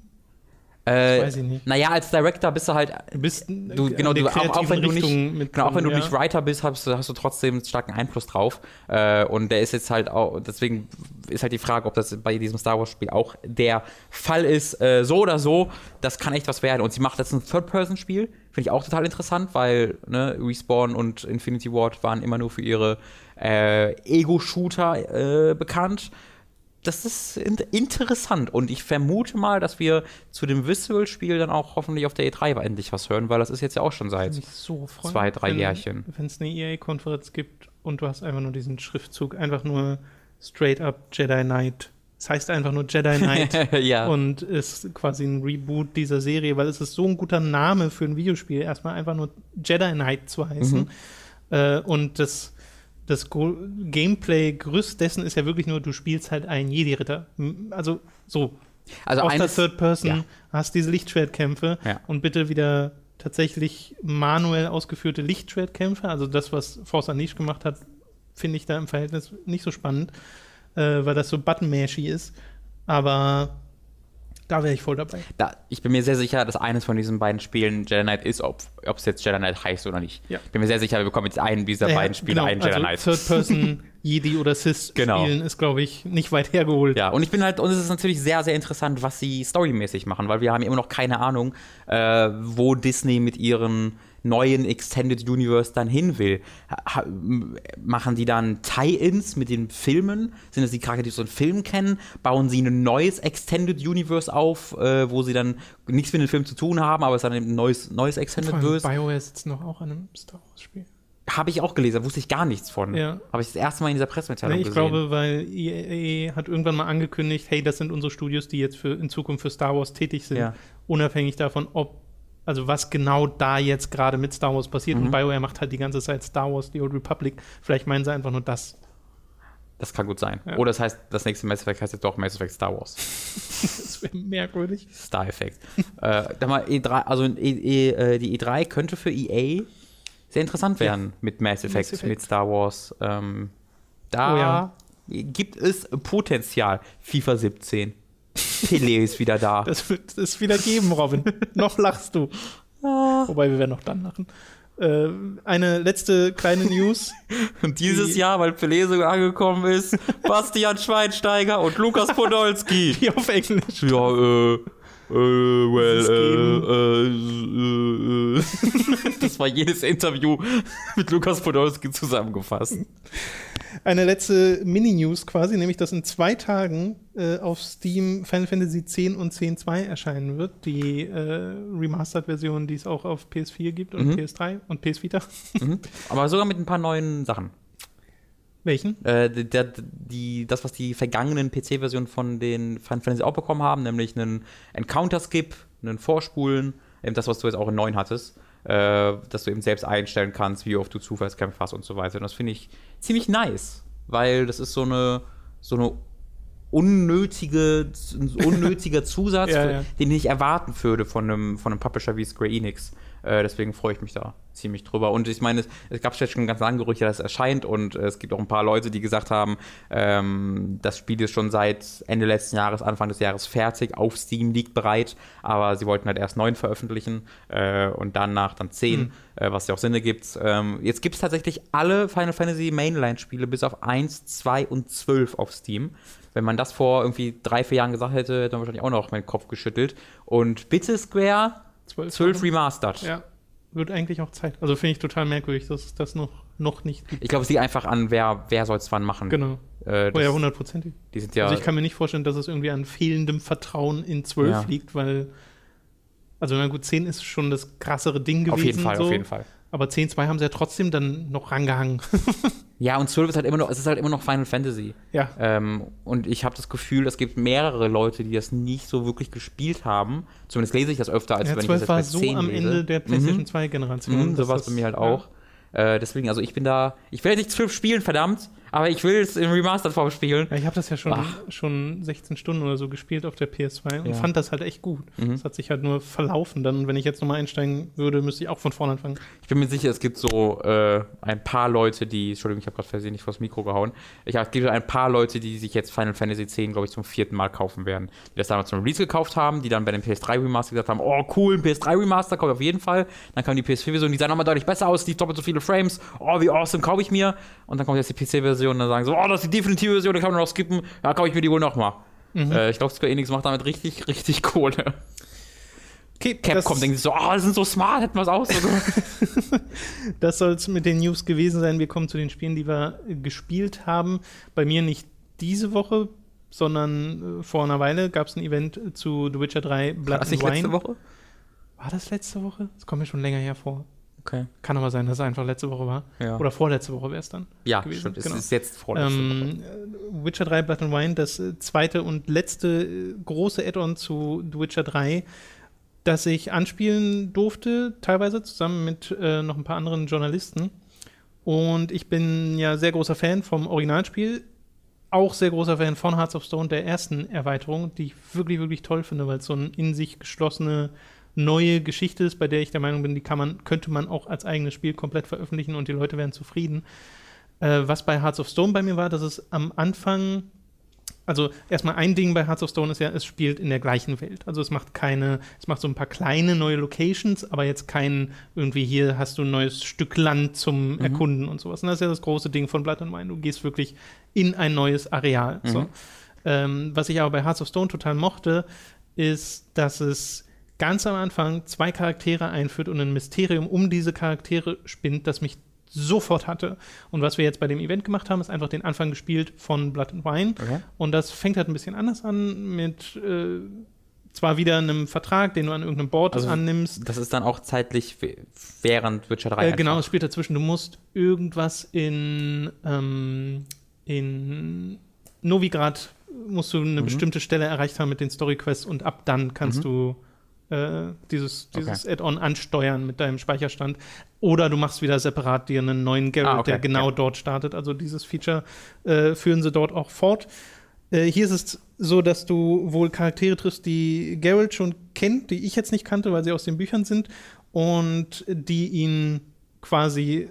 Äh, weiß ich nicht. Naja, als Director bist du halt. Du bist Du, genau, du, auch, auch wenn du nicht, mit genau, auch wenn du ja. nicht Writer bist, hast, du- hast du trotzdem einen starken Einfluss drauf. Äh, und der ist jetzt halt auch, deswegen ist halt die Frage, ob das bei diesem Star Wars-Spiel auch der Fall ist. Äh, so oder so, das kann echt was werden. Und sie macht jetzt ein Third-Person-Spiel, finde ich auch total interessant, weil ne, Respawn und Infinity Ward waren immer nur für ihre äh, Ego-Shooter äh, bekannt das ist in interessant und ich vermute mal, dass wir zu dem Visual-Spiel dann auch hoffentlich auf der E3 endlich was hören, weil das ist jetzt ja auch schon seit. so freuen, zwei, drei wenn- Jährchen. Wenn es eine EA-Konferenz gibt und du hast einfach nur diesen Schriftzug, einfach nur straight up Jedi Knight. Es heißt einfach nur Jedi Knight ja. und ist quasi ein Reboot dieser Serie, weil es ist so ein guter Name für ein Videospiel, erstmal einfach nur Jedi Knight zu heißen. Mhm. Äh, und das, das Go- Gameplay-Gerüst dessen ist ja wirklich nur, du spielst halt einen Jedi-Ritter. Also so, also aus der Third Person ja. hast diese Lichtschwertkämpfe Ja. und bitte wieder tatsächlich manuell ausgeführte Lichtschwertkämpfe. Also das, was Force Unleashed gemacht hat, finde ich da im Verhältnis nicht so spannend, äh, weil das so button-mashy ist. Aber da wäre ich voll dabei. da, ich bin mir sehr sicher, dass eines von diesen beiden Spielen Jedi Knight ist, ob es jetzt Jedi Knight heißt oder nicht. Ja. Ich bin mir sehr sicher, wir bekommen jetzt einen dieser Ja, beiden Spiele, genau, einen Jedi also Knight. Third Person, Jedi oder Sith Genau. spielen ist, glaube ich, nicht weit hergeholt. Ja, und ich bin halt, und es ist natürlich sehr, sehr interessant, was sie storymäßig machen, weil wir haben immer noch keine Ahnung, äh, wo Disney mit ihren neuen Extended Universe dann hin will. Ha, machen die dann Tie-Ins mit den Filmen? Sind das die Charaktere, die so einen Film kennen? Bauen sie ein neues Extended Universe auf, äh, wo sie dann nichts mit dem Film zu tun haben, aber es ist dann ein neues, neues Extended Universe? BioWare sitzt noch auch an einem Star Wars-Spiel. Habe ich auch gelesen, da wusste ich gar nichts von. Ja. Habe ich das erste Mal in dieser Pressemitteilung Nee, ich gesehen. glaube, weil EA hat irgendwann mal angekündigt, hey, das sind unsere Studios, die jetzt für, in Zukunft für Star Wars tätig sind, Ja. unabhängig davon, ob, also was genau da jetzt gerade mit Star Wars passiert. Mhm. Und BioWare macht halt die ganze Zeit Star Wars, The Old Republic. Vielleicht meinen sie einfach nur das. Das kann gut sein. Ja. Oder das heißt, das nächste Mass Effect heißt jetzt doch Mass Effect Star Wars. Das wäre merkwürdig. Star Effect. äh, mal E3, also e, e, äh, die E3 könnte für EA sehr interessant werden mit Mass Effect, Effect. mit Star Wars. Ähm, da Oh ja. gibt es Potenzial. FIFA 17. Pelé ist wieder da. Das wird es wieder geben, Robin. noch lachst du. Wobei wir werden noch dann lachen. Äh, eine letzte kleine News. Und dieses Die- Jahr, weil Pelé so angekommen ist, Bastian Schweinsteiger und Lukas Podolski. Die auf Englisch. Ja, äh, äh, well, Es äh, äh, äh, Das war jedes Interview mit Lukas Podolski zusammengefasst. Eine letzte Mini-News quasi, nämlich dass in zwei Tagen äh, auf Steam Final Fantasy X und X-2 erscheinen wird. Die äh, Remastered-Version, die es auch auf PS4 gibt und Mhm. PS3 und PS Vita. Mhm. Aber sogar mit ein paar neuen Sachen. Welchen? Äh, der, die, das, was die vergangenen PC-Versionen von den Final Fantasy auch bekommen haben, nämlich einen Encounter-Skip, einen Vorspulen, eben das, was du jetzt auch in 9 hattest, äh, dass du eben selbst einstellen kannst, wie oft du Zufallskämpfe hast und so weiter. Und das finde ich ziemlich nice, weil das ist so eine, so eine unnötige, ein unnötiger Zusatz, Ja, ja. den ich erwarten würde von einem, von einem Publisher wie Square Enix. Äh, deswegen freue ich mich da ziemlich drüber. Und ich meine, es, es gab jetzt schon ganz lange Gerüchte, dass es erscheint und äh, es gibt auch ein paar Leute, die gesagt haben, ähm, das Spiel ist schon seit Ende letzten Jahres, Anfang des Jahres fertig, auf Steam liegt bereit, aber sie wollten halt erst neun veröffentlichen äh, und danach dann zehn, Mhm. äh, was ja auch Sinn ergibt. Ähm, jetzt gibt es tatsächlich alle Final Fantasy Mainline-Spiele bis auf 1, 2 und 12 auf Steam. Wenn man das vor irgendwie drei, vier Jahren gesagt hätte, hätte man wahrscheinlich auch noch meinen Kopf geschüttelt. Und bitte Square, 12, 12 Remastered. Ja, wird eigentlich auch Zeit. Also finde ich total merkwürdig, dass es das noch, noch nicht gibt. Ich glaube, es liegt einfach an, wer, wer soll es wann machen. Genau. Äh, Oh das, ja, hundertprozentig. die sind ja. Also ich kann mir nicht vorstellen, dass es irgendwie an fehlendem Vertrauen in 12 Ja. liegt, weil also na gut, 10 ist schon das krassere Ding gewesen. auf jeden Fall, so. auf jeden Fall. Aber 10, 2 haben sie ja trotzdem dann noch rangehangen. Ja, und 12 ist halt immer noch, es ist halt immer noch Final Fantasy. ja. Ähm, und ich habe das Gefühl, es gibt mehrere Leute, die das nicht so wirklich gespielt haben. Zumindest lese ich das öfter, als ja, wenn ich 12 das war jetzt bei so 10 am lese. Ende der PlayStation Mhm. 2 Generation. Mhm, so war es bei mir halt auch. Äh, deswegen, also ich bin da, ich will nicht 12 spielen, verdammt, aber ich will es in Remastered-Form spielen. Ja, ich habe das ja schon, Ach. schon 16 Stunden oder so gespielt auf der PS2 und Ja. fand das halt echt gut. Mhm. Es hat sich halt nur verlaufen. Dann, wenn ich jetzt nochmal einsteigen würde, müsste ich auch von vorne anfangen. Ich bin mir sicher, es gibt so äh, ein paar Leute, die, Entschuldigung, ich habe gerade versehentlich vors Mikro gehauen. Ich, es gibt ein paar Leute, die sich jetzt Final Fantasy X, glaube ich, zum vierten Mal kaufen werden. Die das damals zum Release gekauft haben, die dann bei dem PS3 Remaster gesagt haben, oh cool, ein PS3 Remaster kommt auf jeden Fall. Dann kam die PS4-Version, die sah nochmal deutlich besser aus, die doppelt so viele Frames. Oh, wie awesome, kaufe ich mir. Und dann kommt jetzt die PC-Version und dann sagen so, oh, das ist die definitive Version, da kann man noch skippen. Ja, kaufe ich mir die wohl nochmal. Mhm. Äh, ich glaube, Square Enix macht damit richtig, richtig Kohle. Okay, Capcom denkt sich so, oh, die sind so smart, hätten wir es gemacht. das soll es mit den News gewesen sein. Wir kommen zu den Spielen, die wir gespielt haben. Bei mir nicht diese Woche, sondern äh, vor einer Weile gab es ein Event zu The Witcher 3 Blood War das and Wine. letzte Woche? War das letzte Woche? Das kommt mir schon länger hervor. Okay. Kann aber sein, dass es einfach letzte Woche war. Ja. Oder vorletzte Woche wäre es dann. Ja, gewesen, stimmt. genau. Es ist jetzt vorletzte Woche. Ähm, äh, Witcher 3 Blood and Wine, das äh, zweite und letzte äh, große Add-on zu The Witcher 3, das ich anspielen durfte, teilweise zusammen mit äh, noch ein paar anderen Journalisten. Und ich bin ja sehr großer Fan vom Originalspiel, auch sehr großer Fan von Hearts of Stone, der ersten Erweiterung, die ich wirklich, wirklich toll finde, weil es so eine in sich geschlossene neue Geschichte ist, bei der ich der Meinung bin, die kann man, könnte man auch als eigenes Spiel komplett veröffentlichen und die Leute wären zufrieden. Äh, was bei Hearts of Stone bei mir war, dass es am Anfang, also erstmal ein Ding bei Hearts of Stone ist ja, es spielt in der gleichen Welt. Also es macht keine, es macht so ein paar kleine neue Locations, aber jetzt kein irgendwie hier hast du ein neues Stück Land zum Erkunden und sowas. Und das ist ja das große Ding von Blood and Wine. Du gehst wirklich in ein neues Areal. So. Mhm. Ähm, was ich aber bei Hearts of Stone total mochte, ist, dass es ganz am Anfang zwei Charaktere einführt und ein Mysterium um diese Charaktere spinnt, das mich sofort hatte. Und was wir jetzt bei dem Event gemacht haben, ist einfach den Anfang gespielt von Blood and Wine. Okay. Und das fängt halt ein bisschen anders an mit äh, zwar wieder einem Vertrag, den du an irgendeinem Board Also, annimmst. Das ist dann auch zeitlich während Witcher 3. Äh, genau, es spielt dazwischen. Du musst irgendwas in, ähm, in Novigrad musst du eine Mhm. bestimmte Stelle erreicht haben mit den Story Quests und ab dann kannst Mhm. du äh, dieses, dieses okay. Add-on ansteuern mit deinem Speicherstand. Oder du machst wieder separat dir einen neuen Garrett, ah, okay. der genau ja. dort startet. Also dieses Feature äh, führen sie dort auch fort. Äh, hier ist es so, dass du wohl Charaktere triffst, die Geralt schon kennt, die ich jetzt nicht kannte, weil sie aus den Büchern sind und die ihn quasi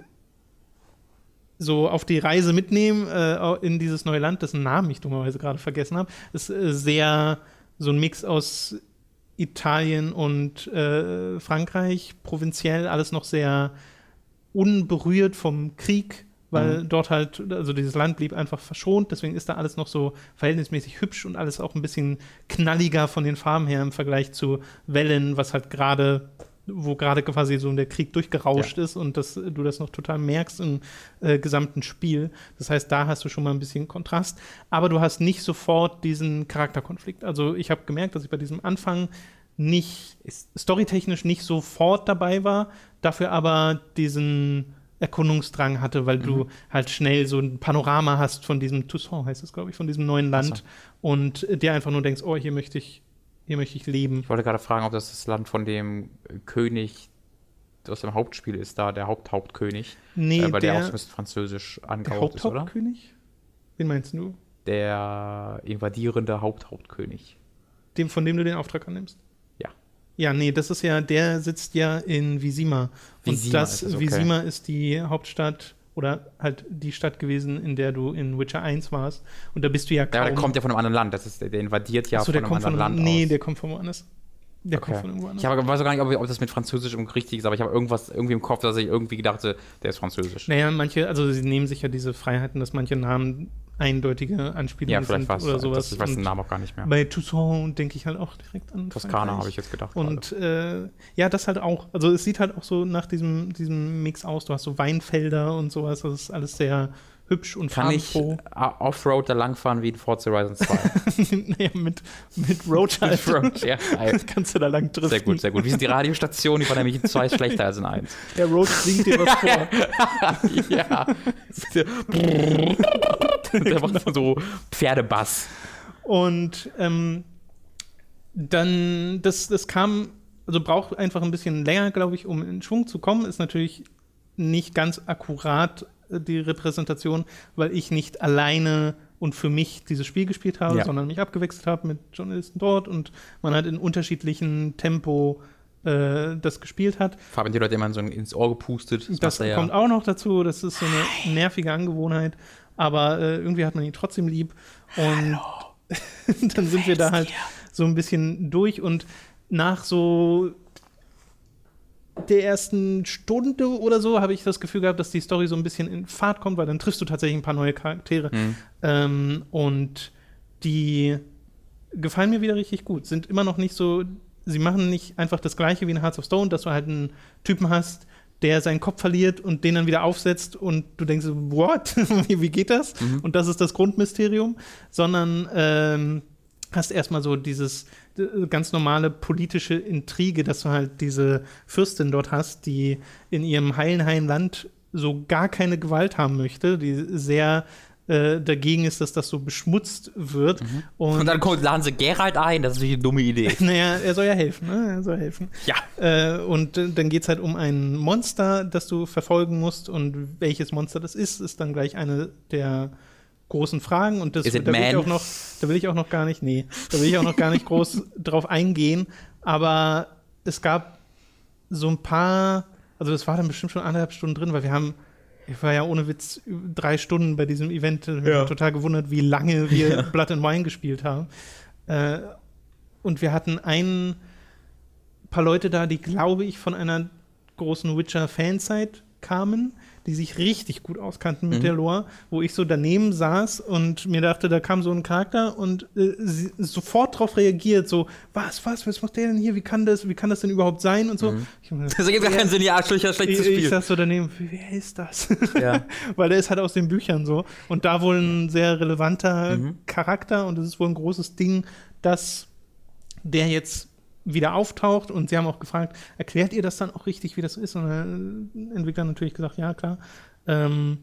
so auf die Reise mitnehmen äh, in dieses neue Land, dessen Namen ich dummerweise gerade vergessen habe. Ist äh, sehr so ein Mix aus Italien und äh, Frankreich, provinziell, alles noch sehr unberührt vom Krieg, weil mhm. dort halt, also dieses Land blieb einfach verschont, deswegen ist da alles noch so verhältnismäßig hübsch und alles auch ein bisschen knalliger von den Farben her im Vergleich zu Wellen, was halt gerade wo gerade quasi so der Krieg durchgerauscht ja. ist und dass du das noch total merkst im äh, gesamten Spiel. Das heißt, da hast du schon mal ein bisschen Kontrast, aber du hast nicht sofort diesen Charakterkonflikt. Also ich habe gemerkt, dass ich bei diesem Anfang nicht storytechnisch nicht sofort dabei war, dafür aber diesen Erkundungsdrang hatte, weil mhm. du halt schnell so ein Panorama hast von diesem Toussaint heißt es, glaube ich, von diesem neuen Land so. und dir einfach nur denkst, oh, hier möchte ich hier möchte ich leben. Ich wollte gerade fragen, ob das das Land von dem König aus dem Hauptspiel ist, da der Haupthauptkönig. Nee, äh, weil der, der auch so französisch angehaucht ist, oder? Haupthauptkönig? Wen meinst du? Der invadierende Haupthauptkönig. Dem, von dem du den Auftrag annimmst? Ja. Ja, nee, das ist ja, der sitzt ja in Visima. Visima Und das, ist okay. Visima ist die Hauptstadt oder halt die Stadt gewesen, in der du in Witcher 1 warst. Und da bist du ja kaum. Ja, der kommt ja von einem anderen Land. Das ist, der invadiert ja Achso, von einem anderen von, Land. Nee, aus. der kommt von woanders. Der okay. kommt von irgendwo anders. Ich weiß auch gar nicht, ob, ob, das mit Französisch richtig ist, aber ich habe irgendwas irgendwie im Kopf, dass ich irgendwie dachte, der ist Französisch. Naja, manche, also sie nehmen sich ja diese Freiheiten, dass manche Namen eindeutige Anspielungen ja, sind oder sowas. Das, ich weiß den Namen auch gar nicht mehr. Bei Toussaint denke ich halt auch direkt an Toskana habe ich jetzt gedacht. Und äh, ja, das halt auch. Also es sieht halt auch so nach diesem, diesem Mix aus. Du hast so Weinfelder und sowas. Das ist alles sehr hübsch und Kann ich äh, Offroad da langfahren wie in Forza Horizon 2? naja, mit, mit Road halt. mit Road, ja. Kannst du da lang driften. Sehr gut, sehr gut. Wie sind die Radiostationen? Die waren nämlich in zwei schlechter als in eins. Der Road singt dir was vor. ja. Der macht dann so Pferdebass. Und ähm, dann, das, das kam, also braucht einfach ein bisschen länger, glaube ich, um in Schwung zu kommen. Ist natürlich nicht ganz akkurat die Repräsentation, weil ich nicht alleine und für mich dieses Spiel gespielt habe, ja. sondern mich abgewechselt habe mit Journalisten dort und man hat in unterschiedlichen Tempo äh, das gespielt hat. Fabian, die Leute immer so ins Ohr gepustet. Das, das kommt ja. auch noch dazu. Das ist so eine nervige Angewohnheit. Aber äh, irgendwie hat man ihn trotzdem lieb. Und dann sind wir da halt dir? so ein bisschen durch. Und nach so der ersten Stunde oder so habe ich das Gefühl gehabt, dass die Story so ein bisschen in Fahrt kommt, weil dann triffst du tatsächlich ein paar neue Charaktere. Mhm. Ähm, und die gefallen mir wieder richtig gut. Sind immer noch nicht so, sie machen nicht einfach das gleiche wie in Hearts of Stone, dass du halt einen Typen hast, der seinen Kopf verliert und den dann wieder aufsetzt und du denkst, what? wie, geht das? Mhm. Und das ist das Grundmysterium, sondern ähm, hast erstmal so dieses äh, ganz normale politische Intrige, dass du halt diese Fürstin dort hast, die in ihrem heilen, heilen Land so gar keine Gewalt haben möchte, die sehr äh, dagegen ist, dass das so beschmutzt wird. Mhm. Und, und, dann kommt, laden sie Gerald ein, das ist natürlich eine dumme Idee. naja, er soll ja helfen, ne? Er soll helfen. Ja. Äh, und äh, dann geht es halt um ein Monster, das du verfolgen musst und welches Monster das ist, ist dann gleich eine der großen Fragen und das da will ich auch noch, da will ich auch noch gar nicht, nee, da will ich auch noch gar nicht groß drauf eingehen. Aber es gab so ein paar, also es war dann bestimmt schon anderthalb Stunden drin, weil wir haben, ich war ja ohne Witz drei Stunden bei diesem Event, ja. total gewundert, wie lange wir ja. Blood and Wine gespielt haben. Äh, und wir hatten ein paar Leute da, die, glaube ich, von einer großen Witcher-Fanzeit kamen die sich richtig gut auskannten mit mhm. der Lore, wo ich so daneben saß und mir dachte, da kam so ein Charakter und äh, sofort darauf reagiert, so, was, was, was macht der denn hier? Wie kann das, wie kann das denn überhaupt sein? Und so. Mhm. das ergibt gar keinen Sinn, ja, Arschlöcher, schlechtes Spiel. Ich saß so daneben, wer ist das? Ja. Weil der ist halt aus den Büchern so. Und da wohl ein sehr relevanter mhm. Charakter und es ist wohl ein großes Ding, dass der jetzt wieder auftaucht und sie haben auch gefragt, erklärt ihr das dann auch richtig, wie das ist? Und der Entwickler natürlich gesagt, ja, klar. Ähm,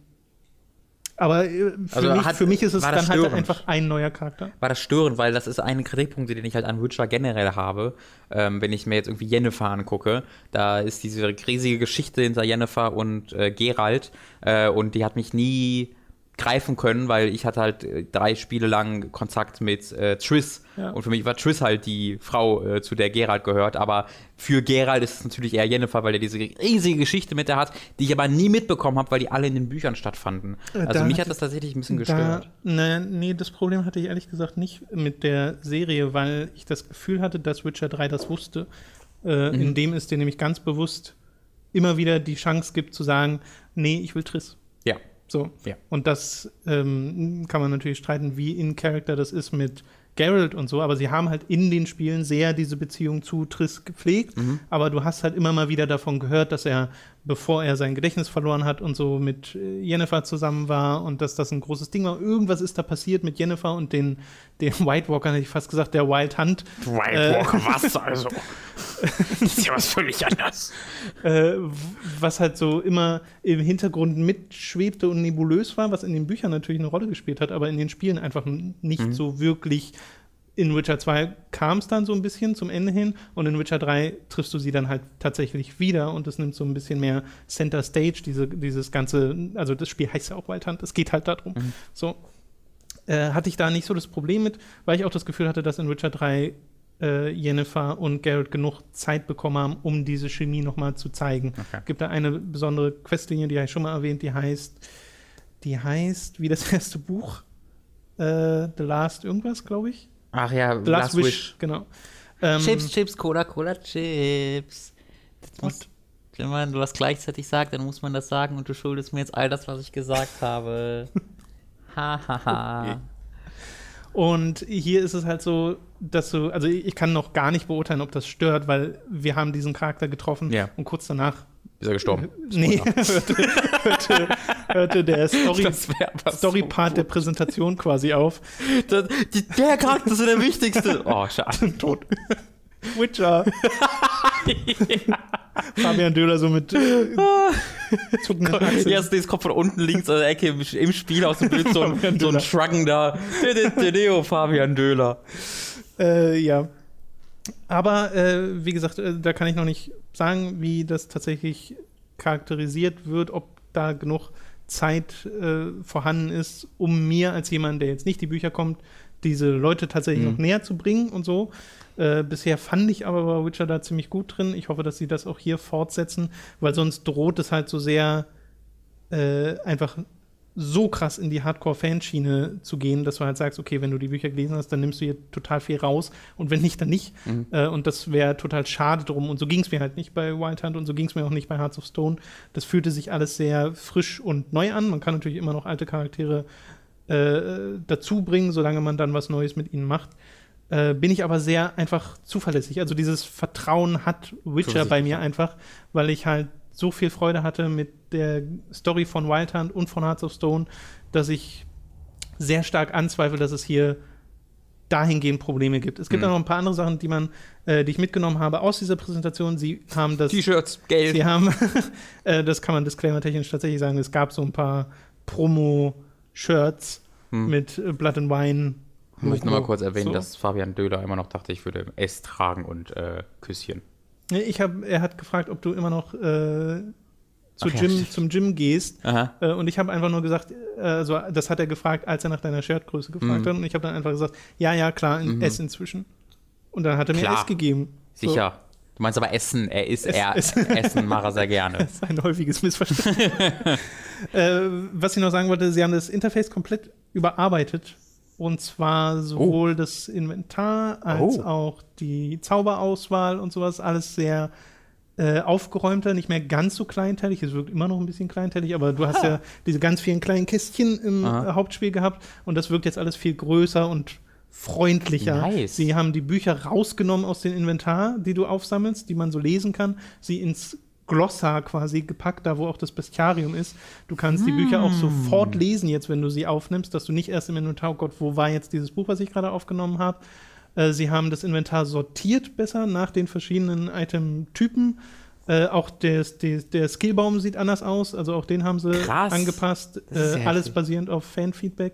Aber äh, für, Also mich, hat- für mich ist es dann halt störend? einfach ein neuer Charakter. war das störend, weil das ist ein Kritikpunkt, den ich halt an Witcher generell habe. Ähm, wenn ich mir jetzt irgendwie Yennefer angucke, da ist diese riesige Geschichte hinter Yennefer und äh, Geralt äh, und die hat mich nie greifen können, weil ich hatte halt äh, drei Spiele lang Kontakt mit äh, Triss Ja. und für mich war Triss halt die Frau, äh, zu der Geralt gehört, aber für Geralt ist es natürlich eher Yennefer, weil er diese riesige Geschichte mit der hat, die ich aber nie mitbekommen habe, weil die alle in den Büchern stattfanden. Äh, Also da mich hat das tatsächlich ein bisschen Da, gestört. ne, nee, das Problem hatte ich ehrlich gesagt nicht mit der Serie, weil ich das Gefühl hatte, dass Witcher 3 das wusste, äh, Mhm. indem es dir nämlich ganz bewusst immer wieder die Chance gibt zu sagen, nee, ich will Triss. So. Ja. Und das ähm, kann man natürlich streiten, wie in Character das ist mit Geralt und so, aber sie haben halt in den Spielen sehr diese Beziehung zu Triss gepflegt, Mhm. aber du hast halt immer mal wieder davon gehört, dass er, bevor er sein Gedächtnis verloren hat und so mit äh, Yennefer zusammen war und dass das ein großes Ding war. Irgendwas ist da passiert mit Yennefer und den, den White Walker, hätte ich fast gesagt, der Wild Hunt. White Walker, was also? das ist ja was völlig anderes. äh, was halt so immer im Hintergrund mitschwebte und nebulös war, was in den Büchern natürlich eine Rolle gespielt hat, aber in den Spielen einfach nicht so wirklich. In Witcher 2 kam es dann so ein bisschen zum Ende hin und in Witcher 3 triffst du sie dann halt tatsächlich wieder und es nimmt so ein bisschen mehr Center Stage, diese, dieses ganze, also das Spiel heißt ja auch Wild Hunt, es geht halt darum. So. Äh, hatte ich da nicht so das Problem mit, weil ich auch das Gefühl hatte, dass in Witcher 3 äh, Yennefer und Garrett genug Zeit bekommen haben, um diese Chemie nochmal zu zeigen. Okay. Gibt da eine besondere Questlinie, die habe ich schon mal erwähnt, die heißt, die heißt, wie das erste Buch, äh, The Last irgendwas, glaube ich. Ach ja, The Last, Wish, genau. Ähm, Chips, Chips, Cola, Cola, Chips. Das muss, wenn man was gleichzeitig sagt, dann muss man das sagen und du schuldest mir jetzt all das, was ich gesagt habe. ha, ha, ha. Und hier ist es halt so, dass du, also ich kann noch gar nicht beurteilen, ob das stört, weil wir haben diesen Charakter getroffen Ja. und kurz danach Ist er gestorben? Nee, hörte, hörte, hörte der Story, wär aber so Story-Part der Präsentation quasi auf. Das, die, der Charakter ist der wichtigste. Oh, schade. Tot. Witcher. Fabian Döhler so mit äh, zuckenden Achseln. Erst das kommt von unten links an der Ecke im, Spiel aus dem Bild so ein, so ein schruggender Deo Fabian Döhler. Äh, ja. Aber äh, wie gesagt, äh, da kann ich noch nicht sagen, wie das tatsächlich charakterisiert wird, ob da genug Zeit äh, vorhanden ist, um mir als jemand, der jetzt nicht die Bücher kommt, diese Leute tatsächlich Mhm. noch näher zu bringen und so. Äh, bisher fand ich aber bei Witcher da ziemlich gut drin. Ich hoffe, dass sie das auch hier fortsetzen, weil sonst droht es halt so sehr äh, einfach so krass in die Hardcore-Fanschiene zu gehen, dass du halt sagst, okay, wenn du die Bücher gelesen hast, dann nimmst du hier total viel raus und wenn nicht, dann nicht. Äh, und das wäre total schade drum. Und so ging es mir halt nicht bei Wild Hunt und so ging es mir auch nicht bei Hearts of Stone. Das fühlte sich alles sehr frisch und neu an. Man kann natürlich immer noch alte Charaktere äh, dazu bringen, solange man dann was Neues mit ihnen macht. Äh, bin ich aber sehr einfach zuverlässig. Also dieses Vertrauen hat Witcher bei mir einfach, weil ich halt so viel Freude hatte mit der Story von Wild Hunt und von Hearts of Stone, dass ich sehr stark anzweifle, dass es hier dahingehend Probleme gibt. Es gibt Mhm. auch noch ein paar andere Sachen, die man, äh, die ich mitgenommen habe aus dieser Präsentation. Sie haben das T-Shirts, Geld. Sie haben, äh, das kann man disclaimer-technisch tatsächlich sagen, es gab so ein paar Promo-Shirts Hm. mit Blood and Wine. Ich möchte nur mal kurz erwähnen, so. dass Fabian Döhler immer noch dachte, ich würde S tragen und äh, Küsschen. Nee, Ich hab, er hat gefragt, ob du immer noch äh, zu ja, Gym, zum Gym gehst. Äh, und ich habe einfach nur gesagt, äh, also das hat er gefragt, als er nach deiner Shirtgröße gefragt Mhm. hat. Und ich habe dann einfach gesagt, ja, ja, klar, in Mhm. S inzwischen. Und dann hat er mir Klar. S gegeben. So. Sicher. Du meinst aber Essen. Er ist Es- er. es- Essen macht er sehr gerne. Das ist ein häufiges Missverständnis. äh, was ich noch sagen wollte, sie haben das Interface komplett überarbeitet. Und zwar sowohl das Inventar als Oh. auch die Zauberauswahl und sowas. Alles sehr äh, aufgeräumter, nicht mehr ganz so kleinteilig. Es wirkt immer noch ein bisschen kleinteilig, aber du hast ja diese ganz vielen kleinen Kästchen im Aha. äh, Hauptspiel gehabt. Und das wirkt jetzt alles viel größer und freundlicher. Nice. Sie haben die Bücher rausgenommen aus dem Inventar, die du aufsammelst, die man so lesen kann, sie ins Glossar quasi gepackt, da wo auch das Bestiarium ist. Du kannst die Bücher auch sofort lesen jetzt, wenn du sie aufnimmst, dass du nicht erst im Inventar, oh Gott, wo war jetzt dieses Buch, was ich gerade aufgenommen habe. Äh, sie haben das Inventar sortiert besser nach den verschiedenen Item-Typen. Äh, auch der, der, der Skillbaum sieht anders aus, also auch den haben sie Krass. angepasst. Äh, alles basierend auf Fanfeedback.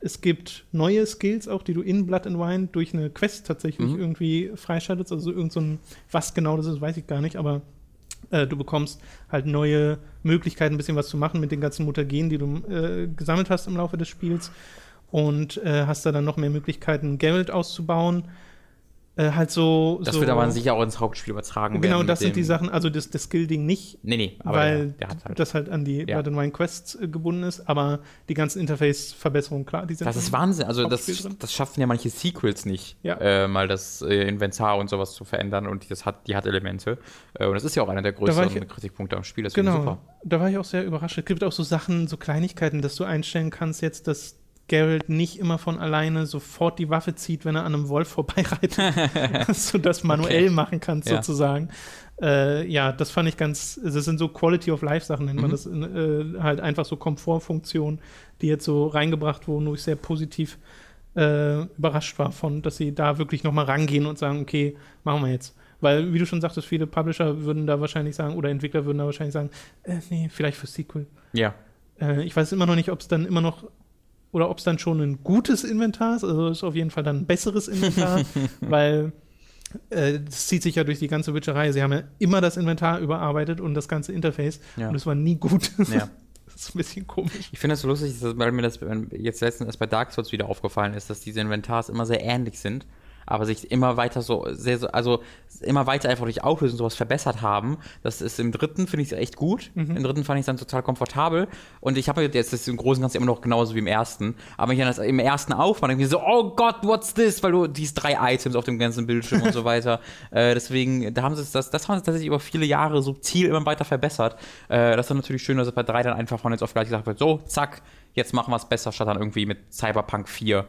Es gibt neue Skills auch, die du in Blood and Wine durch eine Quest tatsächlich Mhm. irgendwie freischaltest. Also irgend so ein, was genau das ist, weiß ich gar nicht, aber äh, du bekommst halt neue Möglichkeiten, ein bisschen was zu machen mit den ganzen Mutagenen, die du äh, gesammelt hast im Laufe des Spiels. Und äh, hast da dann noch mehr Möglichkeiten, Geralt auszubauen. Äh, halt so. Das so, wird aber sicher auch ins Hauptspiel übertragen Genau, werden. das mit sind die Sachen, also das, das Skill-Ding nicht, Nee, nee, aber weil der, der halt. das halt an die Ja. Blood and Quests äh, gebunden ist, aber die ganzen Interface-Verbesserungen, klar, die sind Das ist Wahnsinn. Also Hauptspiel das, drin. das schaffen ja manche Sequels nicht, Ja. äh, mal das äh, Inventar und sowas zu verändern und das hat, die hat Elemente. Äh, und das ist ja auch einer der größeren ich- Kritikpunkte am Spiel. Deswegen Genau, super. da war ich auch sehr überrascht. Es gibt auch so Sachen, so Kleinigkeiten, dass du einstellen kannst jetzt, dass Geralt nicht immer von alleine sofort die Waffe zieht, wenn er an einem Wolf vorbeireitet, dass du das manuell Okay. machen kannst Ja. sozusagen. Äh, ja, das fand ich ganz, das sind so Quality of Life Sachen, nennt man Mhm. das, äh, halt einfach so Komfortfunktionen, die jetzt so reingebracht wurden, wo ich sehr positiv äh, überrascht war von, dass sie da wirklich nochmal rangehen und sagen, okay, machen wir jetzt. Weil, wie du schon sagtest, viele Publisher würden da wahrscheinlich sagen, oder Entwickler würden da wahrscheinlich sagen, äh, nee, vielleicht für Sequel. Ja. Äh, ich weiß immer noch nicht, ob es dann immer noch oder ob es dann schon ein gutes Inventar ist. Also es ist auf jeden Fall dann ein besseres Inventar, weil äh, das zieht sich ja durch die ganze Witcherei. Sie haben ja immer das Inventar überarbeitet und das ganze Interface Ja. und es war nie gut. Ja. das ist ein bisschen komisch. Ich finde das so lustig, dass, weil mir das jetzt letztens erst bei Dark Souls wieder aufgefallen ist, dass diese Inventars immer sehr ähnlich sind, aber sich immer weiter so, sehr, so also immer weiter einfach durch Auflösung sowas verbessert haben. Das ist im dritten, finde ich es echt gut. Im dritten fand ich es dann total komfortabel. Und ich habe jetzt das im Großen und Ganzen immer noch genauso wie im ersten. Aber ich das im ersten denke ich mir so, oh Gott, what's this? Weil du diese drei Items auf dem ganzen Bildschirm und so weiter. Äh, deswegen, da haben sie es, das, das haben sie tatsächlich über viele Jahre subtil immer weiter verbessert. Äh, das ist dann natürlich schön, dass es bei drei dann einfach von jetzt auf gleich gesagt wird, so, zack, jetzt machen wir es besser, statt dann irgendwie mit Cyberpunk 4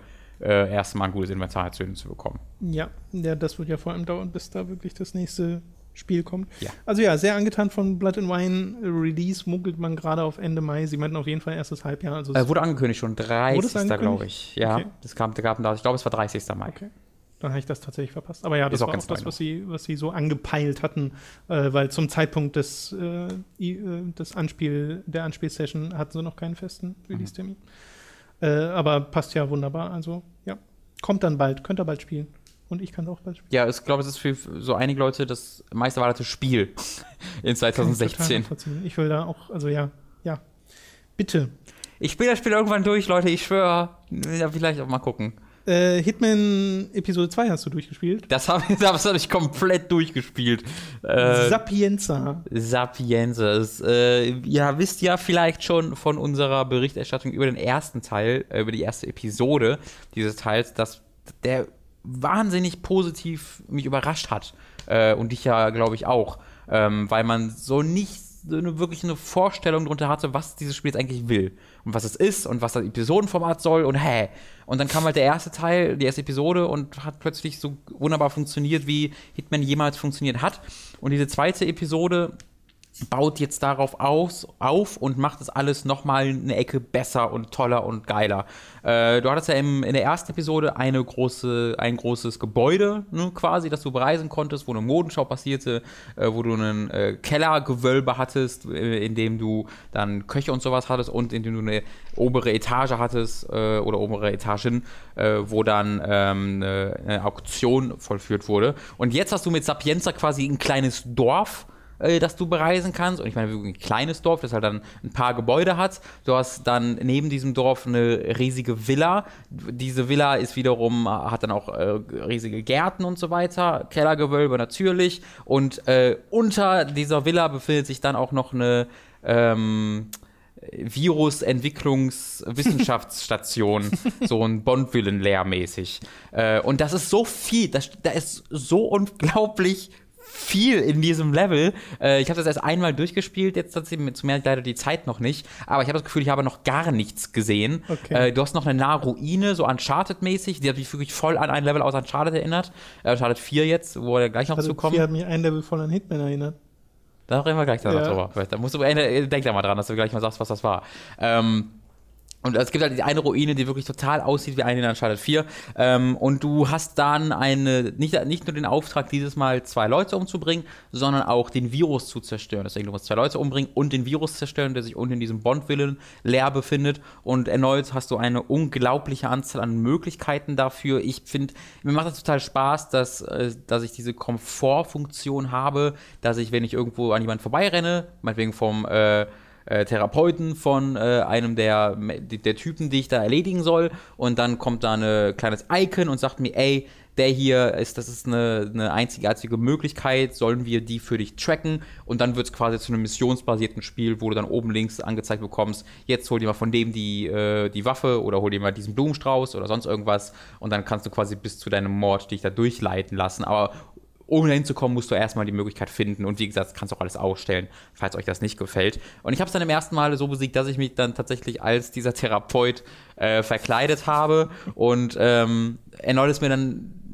äh, erstmal ein gutes Inventar zu, zu bekommen. Ja, ja, das wird ja vor allem dauern, bis da wirklich das nächste Spiel kommt. Ja. Also ja, sehr angetan von Blood and Wine Release, munkelt man gerade auf Ende Mai. Sie meinten auf jeden Fall erstes Halbjahr. Also Äh, wurde angekündigt schon, 30. angekündigt? glaube ich. Ja, Okay. das kam, da gab, ich glaube, es war 30. Mai. Okay. Dann habe ich das tatsächlich verpasst. Aber ja, das Ist auch war auch ganz das, was sie, was sie so angepeilt hatten, äh, weil zum Zeitpunkt des, äh, äh, des Anspiel, der Anspielsession hatten sie noch keinen festen Release-Termin. Äh, aber passt ja wunderbar. Also ja, kommt dann bald, könnt ihr bald spielen. Und ich kann es auch bald spielen. Ja, ich glaube, es ist für so einige Leute das meist erwartete Spiel in Kann ich total 2016. nachvollziehen. Ich will da auch, also ja, ja. Bitte. Ich spiele das Spiel irgendwann durch, Leute, ich schwöre. Ja, vielleicht auch mal gucken. Äh, Hitman Episode 2 hast du durchgespielt. Das habe hab ich komplett durchgespielt. Äh, Sapienza. Sapiensis. Äh, ihr wisst ja vielleicht schon von unserer Berichterstattung über den ersten Teil, äh, über die erste Episode dieses Teils, dass der wahnsinnig positiv mich überrascht hat. Äh, und dich ja, glaube ich, auch. Ähm, weil man so nicht wirklich eine Vorstellung darunter hatte, was dieses Spiel jetzt eigentlich will. Und was es ist und was das Episodenformat soll und hä. Und dann kam halt der erste Teil, die erste Episode und hat plötzlich so wunderbar funktioniert, wie Hitman jemals funktioniert hat. Und diese zweite Episode baut jetzt darauf aus, auf und macht das alles nochmal eine Ecke besser und toller und geiler. Äh, du hattest ja im, in der ersten Episode eine große, ein großes Gebäude ne, quasi, das du bereisen konntest, wo eine Modenschau passierte, äh, wo du einen äh, Kellergewölbe hattest, äh, in dem du dann Köche und sowas hattest und in dem du eine obere Etage hattest äh, oder obere Etagen, äh, wo dann ähm, eine, eine Auktion vollführt wurde. Und jetzt hast du mit Sapienza quasi ein kleines Dorf, äh, das du bereisen kannst. Und ich meine, ein kleines Dorf, das halt dann ein paar Gebäude hat. Du hast dann neben diesem Dorf eine riesige Villa. Diese Villa ist wiederum, hat dann auch äh, riesige Gärten und so weiter, Kellergewölbe natürlich. Und äh, unter dieser Villa befindet sich dann auch noch eine ähm, Virus-Entwicklungs-Wissenschaftsstation, so ein Bond-Villen lehrmäßig. Äh, und das ist so viel, das, da ist so unglaublich viel in diesem Level. Äh, ich habe das erst einmal durchgespielt, jetzt tatsächlich zu mehr leider die Zeit noch nicht. Aber ich habe das Gefühl, ich habe noch gar nichts gesehen. Okay. Äh, du hast noch eine nahe Ruine, so Uncharted-mäßig. Die hat mich wirklich voll an ein Level aus Uncharted erinnert. Äh, Uncharted 4 jetzt, wo wir gleich noch Also zu kommen. hier hat mich ein Level voll an Hitman erinnert. Da reden wir gleich Ja. drüber. Da musst du, äh, denk da mal dran, dass du gleich mal sagst, was das war. Ähm, Und es gibt halt die eine Ruine, die wirklich total aussieht wie eine in Uncharted 4. Ähm, und du hast dann eine, nicht, nicht nur den Auftrag, dieses Mal zwei Leute umzubringen, sondern auch den Virus zu zerstören. Deswegen, du musst zwei Leute umbringen und den Virus zerstören, der sich unten in diesem Bond-Villen leer befindet. Und erneut hast du eine unglaubliche Anzahl an Möglichkeiten dafür. Ich finde, mir macht das total Spaß, dass, äh, dass ich diese Komfortfunktion habe, dass ich, wenn ich irgendwo an jemanden vorbeirenne, meinetwegen vom äh, äh, Therapeuten von äh, einem der, der Typen, die ich da erledigen soll. Und dann kommt da ein kleines Icon und sagt mir, ey, der hier ist, das ist eine, eine einzigartige Möglichkeit, sollen wir die für dich tracken? Und dann wird es quasi zu einem missionsbasierten Spiel, wo du dann oben links angezeigt bekommst, jetzt hol dir mal von dem die, äh, die Waffe oder hol dir mal diesen Blumenstrauß oder sonst irgendwas. Und dann kannst du quasi bis zu deinem Mord dich da durchleiten lassen. Aber um dahin zu kommen, musst du erstmal die Möglichkeit finden. Und wie gesagt, kannst du auch alles ausstellen, falls euch das nicht gefällt. Und ich habe es dann im ersten Mal so besiegt, dass ich mich dann tatsächlich als dieser Therapeut äh, verkleidet habe. Und ähm, erneut ist mir dann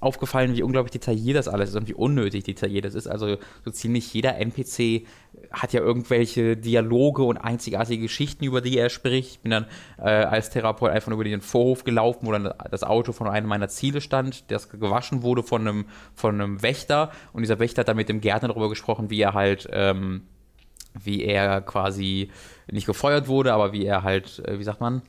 aufgefallen, wie unglaublich detailliert das alles ist und wie unnötig detailliert das ist. Also so ziemlich jeder NPC hat ja irgendwelche Dialoge und einzigartige Geschichten, über die er spricht. Ich bin dann äh, als Therapeut einfach über den Vorhof gelaufen, wo dann das Auto von einem meiner Ziele stand, das gewaschen wurde von einem, von einem Wächter. Und dieser Wächter hat dann mit dem Gärtner darüber gesprochen, wie er halt, ähm, wie er quasi nicht gefeuert wurde, aber wie er halt, äh, wie sagt man,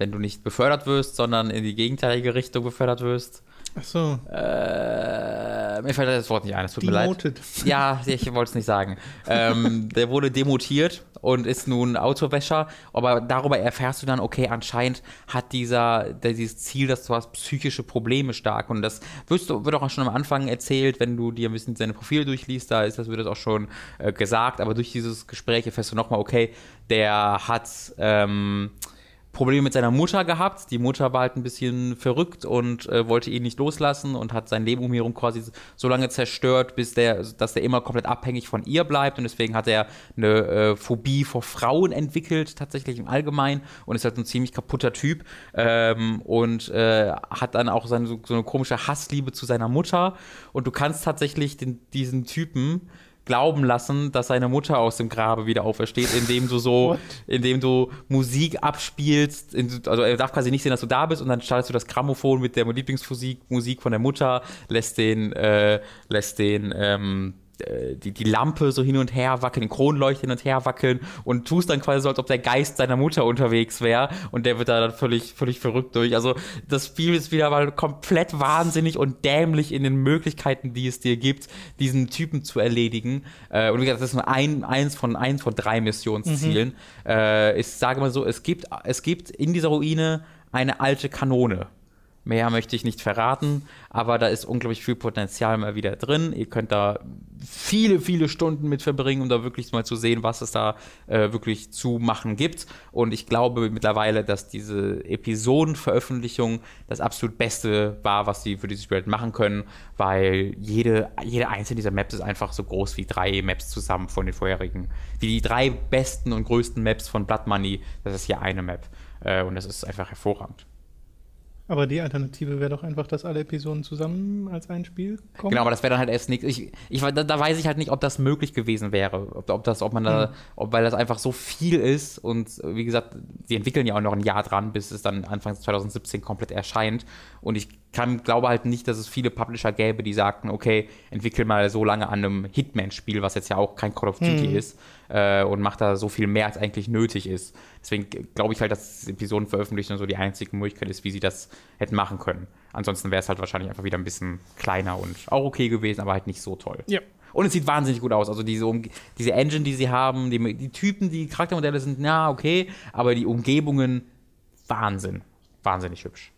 wenn du nicht befördert wirst, sondern in die gegenteilige Richtung befördert wirst. Ach so. Äh, mir fällt das Wort nicht ein, es tut Demoted. mir leid. Ja, ich wollte es nicht sagen. ähm, der wurde demotiert und ist nun Autowäscher, aber darüber erfährst du dann, okay, anscheinend hat dieser, der, dieses Ziel, dass du hast psychische Probleme stark und das wirst du, wird auch schon am Anfang erzählt, wenn du dir ein bisschen seine Profile durchliest, da ist das, wird das auch schon äh, gesagt, aber durch dieses Gespräch erfährst du nochmal, okay, der hat, ähm, Probleme mit seiner Mutter gehabt. Die Mutter war halt ein bisschen verrückt und äh, wollte ihn nicht loslassen und hat sein Leben um ihn herum quasi so lange zerstört, bis der, dass er immer komplett abhängig von ihr bleibt. Und deswegen hat er eine äh, Phobie vor Frauen entwickelt, tatsächlich im Allgemeinen, und ist halt ein ziemlich kaputter Typ. Ähm, und äh, hat dann auch seine, so, so eine komische Hassliebe zu seiner Mutter. Und du kannst tatsächlich den, diesen Typen glauben lassen, dass seine Mutter aus dem Grabe wieder aufersteht, indem du so, indem du Musik abspielst. also er darf quasi nicht sehen, dass du da bist und dann startest du das Grammophon mit der Lieblingsmusik Musik von der Mutter, lässt den, äh, lässt den ähm, äh, die, die Lampe so hin und her wackeln, den Kronleuchter hin und her wackeln und tust dann quasi so, als ob der Geist seiner Mutter unterwegs wäre und der wird da dann völlig, völlig verrückt durch. Also das Spiel ist wieder mal komplett wahnsinnig und dämlich in den Möglichkeiten, die es dir gibt, diesen Typen zu erledigen. Äh, und wie gesagt, das ist nur ein, eins, von, eins von drei Missionszielen. Mhm. Äh, ich sage mal so, es gibt, es gibt in dieser Ruine eine alte Kanone. Mehr möchte ich nicht verraten, aber da ist unglaublich viel Potenzial mal wieder drin. Ihr könnt da viele, viele Stunden mit verbringen, um da wirklich mal zu sehen, was es da äh, wirklich zu machen gibt. Und ich glaube mittlerweile, dass diese Episodenveröffentlichung das absolut Beste war, was sie für dieses Spiel machen können, weil jede, jede einzelne dieser Maps ist einfach so groß wie drei Maps zusammen von den vorherigen. Wie die drei besten und größten Maps von Blood Money, das ist hier eine Map. Äh, und das ist einfach hervorragend. Aber die Alternative wäre doch einfach, dass alle Episoden zusammen als ein Spiel kommen. Genau, aber das wäre dann halt erst nichts. Ich, ich, da, da, weiß ich halt nicht, ob das möglich gewesen wäre. Ob, ob das, ob man da, mhm. ob, weil das einfach so viel ist und wie gesagt, sie entwickeln ja auch noch ein Jahr dran, bis es dann Anfang 2017 komplett erscheint. Und ich kann, glaube halt nicht, dass es viele Publisher gäbe, die sagten, okay, entwickel mal so lange an einem Hitman-Spiel, was jetzt ja auch kein Call of Duty mhm. ist, äh, und macht da so viel mehr, als eigentlich nötig ist. Deswegen glaube ich halt, dass Episoden veröffentlichen so die einzige Möglichkeit ist, wie sie das hätten machen können. Ansonsten wäre es halt wahrscheinlich einfach wieder ein bisschen kleiner und auch okay gewesen, aber halt nicht so toll. Ja. Und es sieht wahnsinnig gut aus. Also diese, diese Engine, die sie haben, die, die Typen, die Charaktermodelle sind, na, okay, aber die Umgebungen, Wahnsinn. Wahnsinnig hübsch.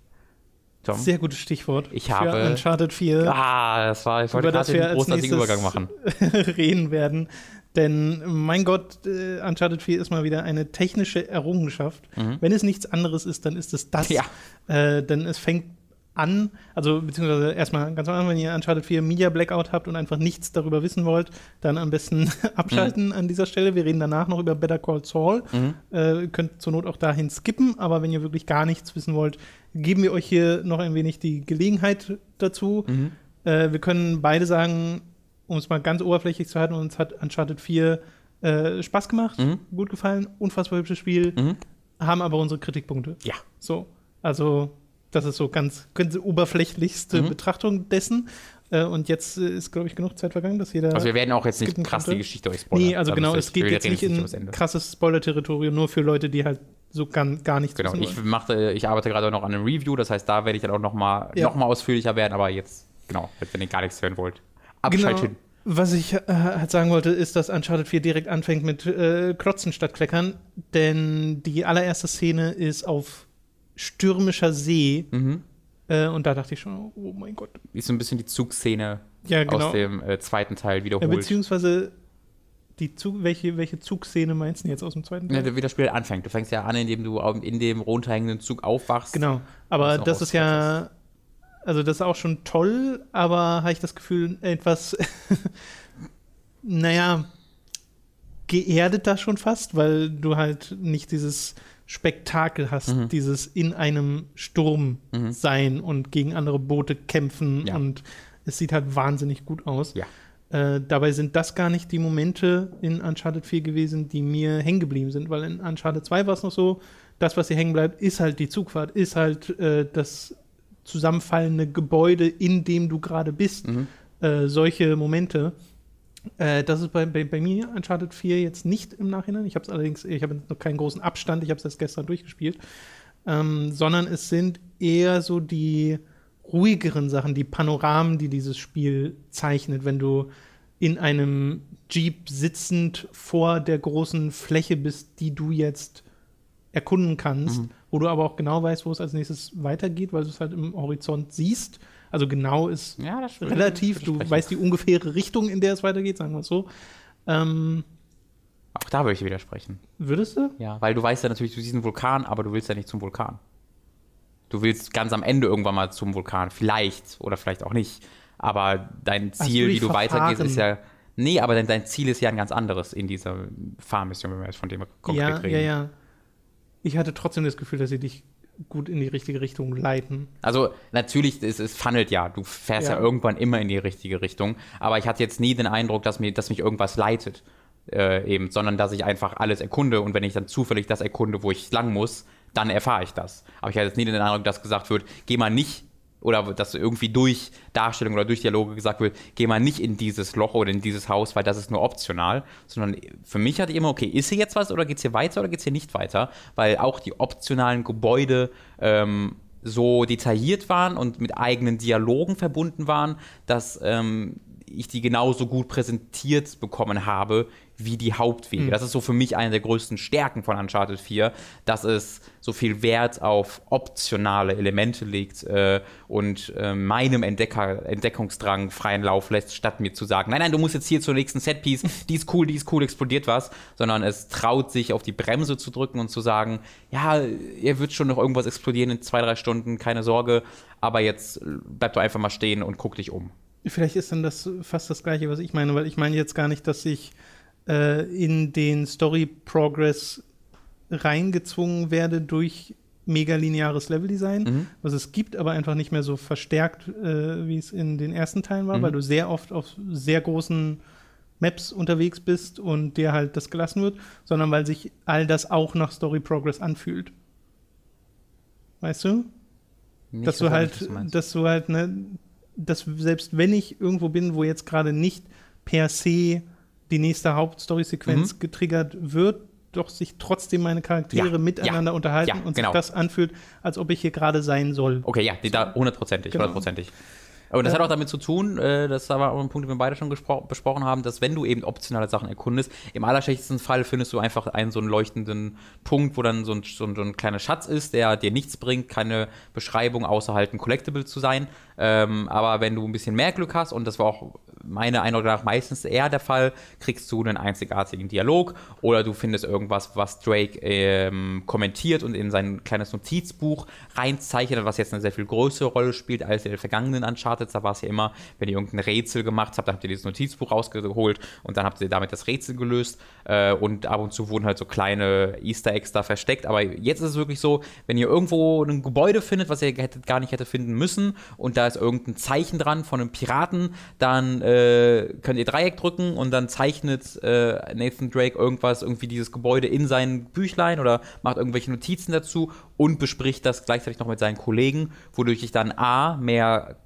Tom? Sehr gutes Stichwort. Ich habe. Uncharted 4. Ah, das war. Ich wollte gerade den großartigen Übergang machen. reden werden. Denn, mein Gott, äh, Uncharted 4 ist mal wieder eine technische Errungenschaft. Mhm. Wenn es nichts anderes ist, dann ist es das. Ja. Äh, denn es fängt an, also beziehungsweise erstmal ganz am Anfang, wenn ihr Uncharted 4 Media Blackout habt und einfach nichts darüber wissen wollt, dann am besten abschalten mhm. an dieser Stelle. Wir reden danach noch über Better Call Saul. Mhm. Äh, könnt zur Not auch dahin skippen, aber wenn ihr wirklich gar nichts wissen wollt, geben wir euch hier noch ein wenig die Gelegenheit dazu. Mhm. Äh, wir können beide sagen, um es mal ganz oberflächlich zu halten, uns hat Uncharted 4 äh, Spaß gemacht, mhm. gut gefallen, unfassbar hübsches Spiel. Mhm. haben aber unsere Kritikpunkte. Ja. So, also das ist so ganz, ganz oberflächlichste Mhm. Betrachtung dessen. Äh, und jetzt äh, ist, glaube ich, genug Zeit vergangen, dass jeder. Also wir werden auch jetzt nicht krass die Geschichte euch spoilern. nee, also Da genau, es geht jetzt nicht in krasses Spoiler-Territorium, nur für Leute, die halt so gar, gar nichts Genau, wissen ich mache, ich arbeite gerade auch noch an einem Review, das heißt, da werde ich dann auch noch mal, Ja. noch mal ausführlicher werden, aber jetzt, genau, wenn ihr gar nichts hören wollt, Genau. abschalten. Was ich äh, halt sagen wollte, ist, dass Uncharted 4 direkt anfängt mit äh, Klotzen statt Kleckern, denn die allererste Szene ist auf stürmischer See Mhm. äh, und da dachte ich schon, oh mein Gott. Ist so ein bisschen die Zugszene Ja, genau. aus dem äh, zweiten Teil ja, wiederholt. beziehungsweise die Zug, welche, welche Zugszene meinst du jetzt aus dem zweiten Ja, Teil? wie das Spiel anfängt. Du fängst ja an, indem du in dem runterhängenden Zug aufwachst. Genau, aber das ist ja, also das ist auch schon toll, aber habe ich das Gefühl, etwas, naja, geerdeter schon fast, weil du halt nicht dieses Spektakel hast, Mhm. dieses in einem Sturm Mhm. sein und gegen andere Boote kämpfen Ja. und es sieht halt wahnsinnig gut aus. Ja. Äh, dabei sind das gar nicht die Momente in Uncharted 4 gewesen, die mir hängen geblieben sind, weil in Uncharted 2 war es noch so, das, was hier hängen bleibt, ist halt die Zugfahrt, ist halt äh, das zusammenfallende Gebäude, in dem du gerade bist. Mhm. Äh, solche Momente. Äh, das ist bei, bei, bei mir Uncharted 4 jetzt nicht im Nachhinein. Ich habe es allerdings, ich habe noch keinen großen Abstand, ich habe es erst gestern durchgespielt. Ähm, sondern es sind eher so die ruhigeren Sachen, die Panoramen, die dieses Spiel zeichnet, wenn du in einem Jeep sitzend vor der großen Fläche bist, die du jetzt erkunden kannst, Mhm. Wo du aber auch genau weißt, wo es als nächstes weitergeht, weil du es halt im Horizont siehst. Also genau ist Ja, relativ, du weißt die ungefähre Richtung, in der es weitergeht, sagen wir es so. Ähm, Auch da würde ich widersprechen. würdest du? Ja, weil du weißt ja natürlich, du siehst einen Vulkan, aber du willst ja nicht zum Vulkan. Du willst ganz am Ende irgendwann mal zum Vulkan. Vielleicht oder vielleicht auch nicht. Aber dein Ziel, durch wie du Verfahren. weitergehst, ist ja. Nee, aber dein, dein Ziel ist ja ein ganz anderes in dieser Fahrmission, wenn wir jetzt von dem konkret Ja, reden. ja, ja. Ich hatte trotzdem das Gefühl, dass sie dich gut in die richtige Richtung leiten. Also natürlich, es, es funnelt ja. Du fährst ja. Ja. irgendwann immer in die richtige Richtung. Aber ich hatte jetzt nie den Eindruck, dass, mir, dass mich irgendwas leitet. Äh, eben, sondern dass ich einfach alles erkunde und wenn ich dann zufällig das erkunde, wo ich lang muss, dann erfahre ich das. Aber ich hatte jetzt nie den Eindruck, dass gesagt wird, geh mal nicht oder dass irgendwie durch Darstellung oder durch Dialoge gesagt wird, geh mal nicht in dieses Loch oder in dieses Haus, weil das ist nur optional, sondern für mich hatte ich immer, okay, ist hier jetzt was oder geht's hier weiter oder geht's hier nicht weiter? Weil auch die optionalen Gebäude ähm, so detailliert waren und mit eigenen Dialogen verbunden waren, dass ähm, ich die genauso gut präsentiert bekommen habe wie die Hauptwege. Das ist so für mich eine der größten Stärken von Uncharted 4, dass es so viel Wert auf optionale Elemente legt äh, und äh, meinem Entdecker, Entdeckungsdrang freien Lauf lässt, statt mir zu sagen, nein, nein, du musst jetzt hier zur nächsten Setpiece, die ist cool, die ist cool, explodiert was, sondern es traut sich auf die Bremse zu drücken und zu sagen, ja, ihr wird schon noch irgendwas explodieren in zwei, drei Stunden, keine Sorge, aber jetzt bleib doch einfach mal stehen und guck dich um. Vielleicht ist dann das fast das Gleiche, was ich meine, weil ich meine jetzt gar nicht, dass ich äh, in den Story-Progress reingezwungen werde durch mega lineares Leveldesign, Mhm. was es gibt, aber einfach nicht mehr so verstärkt, äh, wie es in den ersten Teilen war, Mhm. weil du sehr oft auf sehr großen Maps unterwegs bist und dir halt das gelassen wird, sondern weil sich all das auch nach Story Progress anfühlt. Weißt du? Nicht dass du halt, du dass du halt, ne, dass selbst wenn ich irgendwo bin, wo jetzt gerade nicht per se die nächste Mhm. Hauptstory-Sequenz getriggert wird, doch sich trotzdem meine Charaktere Ja, miteinander ja, unterhalten ja, und genau. sich das anfühlt, als ob ich hier gerade sein soll. Okay, ja, die da hundertprozentig, Genau. Und das Ja. hat auch damit zu tun, äh, das war auch ein Punkt, den wir beide schon besprochen haben, dass wenn du eben optionale Sachen erkundest, im allerschlechtesten Fall findest du einfach einen so einen leuchtenden Punkt, wo dann so ein, so ein, so ein kleiner Schatz ist, der dir nichts bringt, keine Beschreibung, außer halt ein Collectible zu sein. Ähm, aber wenn du ein bisschen mehr Glück hast, und das war auch meiner Eindruck nach meistens eher der Fall, kriegst du einen einzigartigen Dialog oder du findest irgendwas, was Drake ähm, kommentiert und in sein kleines Notizbuch reinzeichnet, was jetzt eine sehr viel größere Rolle spielt als in den vergangenen Uncharted Uncharted, da war es ja immer, wenn ihr irgendein Rätsel gemacht habt, dann habt ihr dieses Notizbuch rausgeholt und dann habt ihr damit das Rätsel gelöst äh, und ab und zu wurden halt so kleine Easter Eggs da versteckt. Aber jetzt ist es wirklich so, wenn ihr irgendwo ein Gebäude findet, was ihr hättet, gar nicht hätte finden müssen und da ist irgendein Zeichen dran von einem Piraten, dann äh, könnt ihr Dreieck drücken und dann zeichnet äh, Nathan Drake irgendwas, irgendwie dieses Gebäude in sein Büchlein oder macht irgendwelche Notizen dazu und bespricht das gleichzeitig noch mit seinen Kollegen, wodurch ich dann A, mehr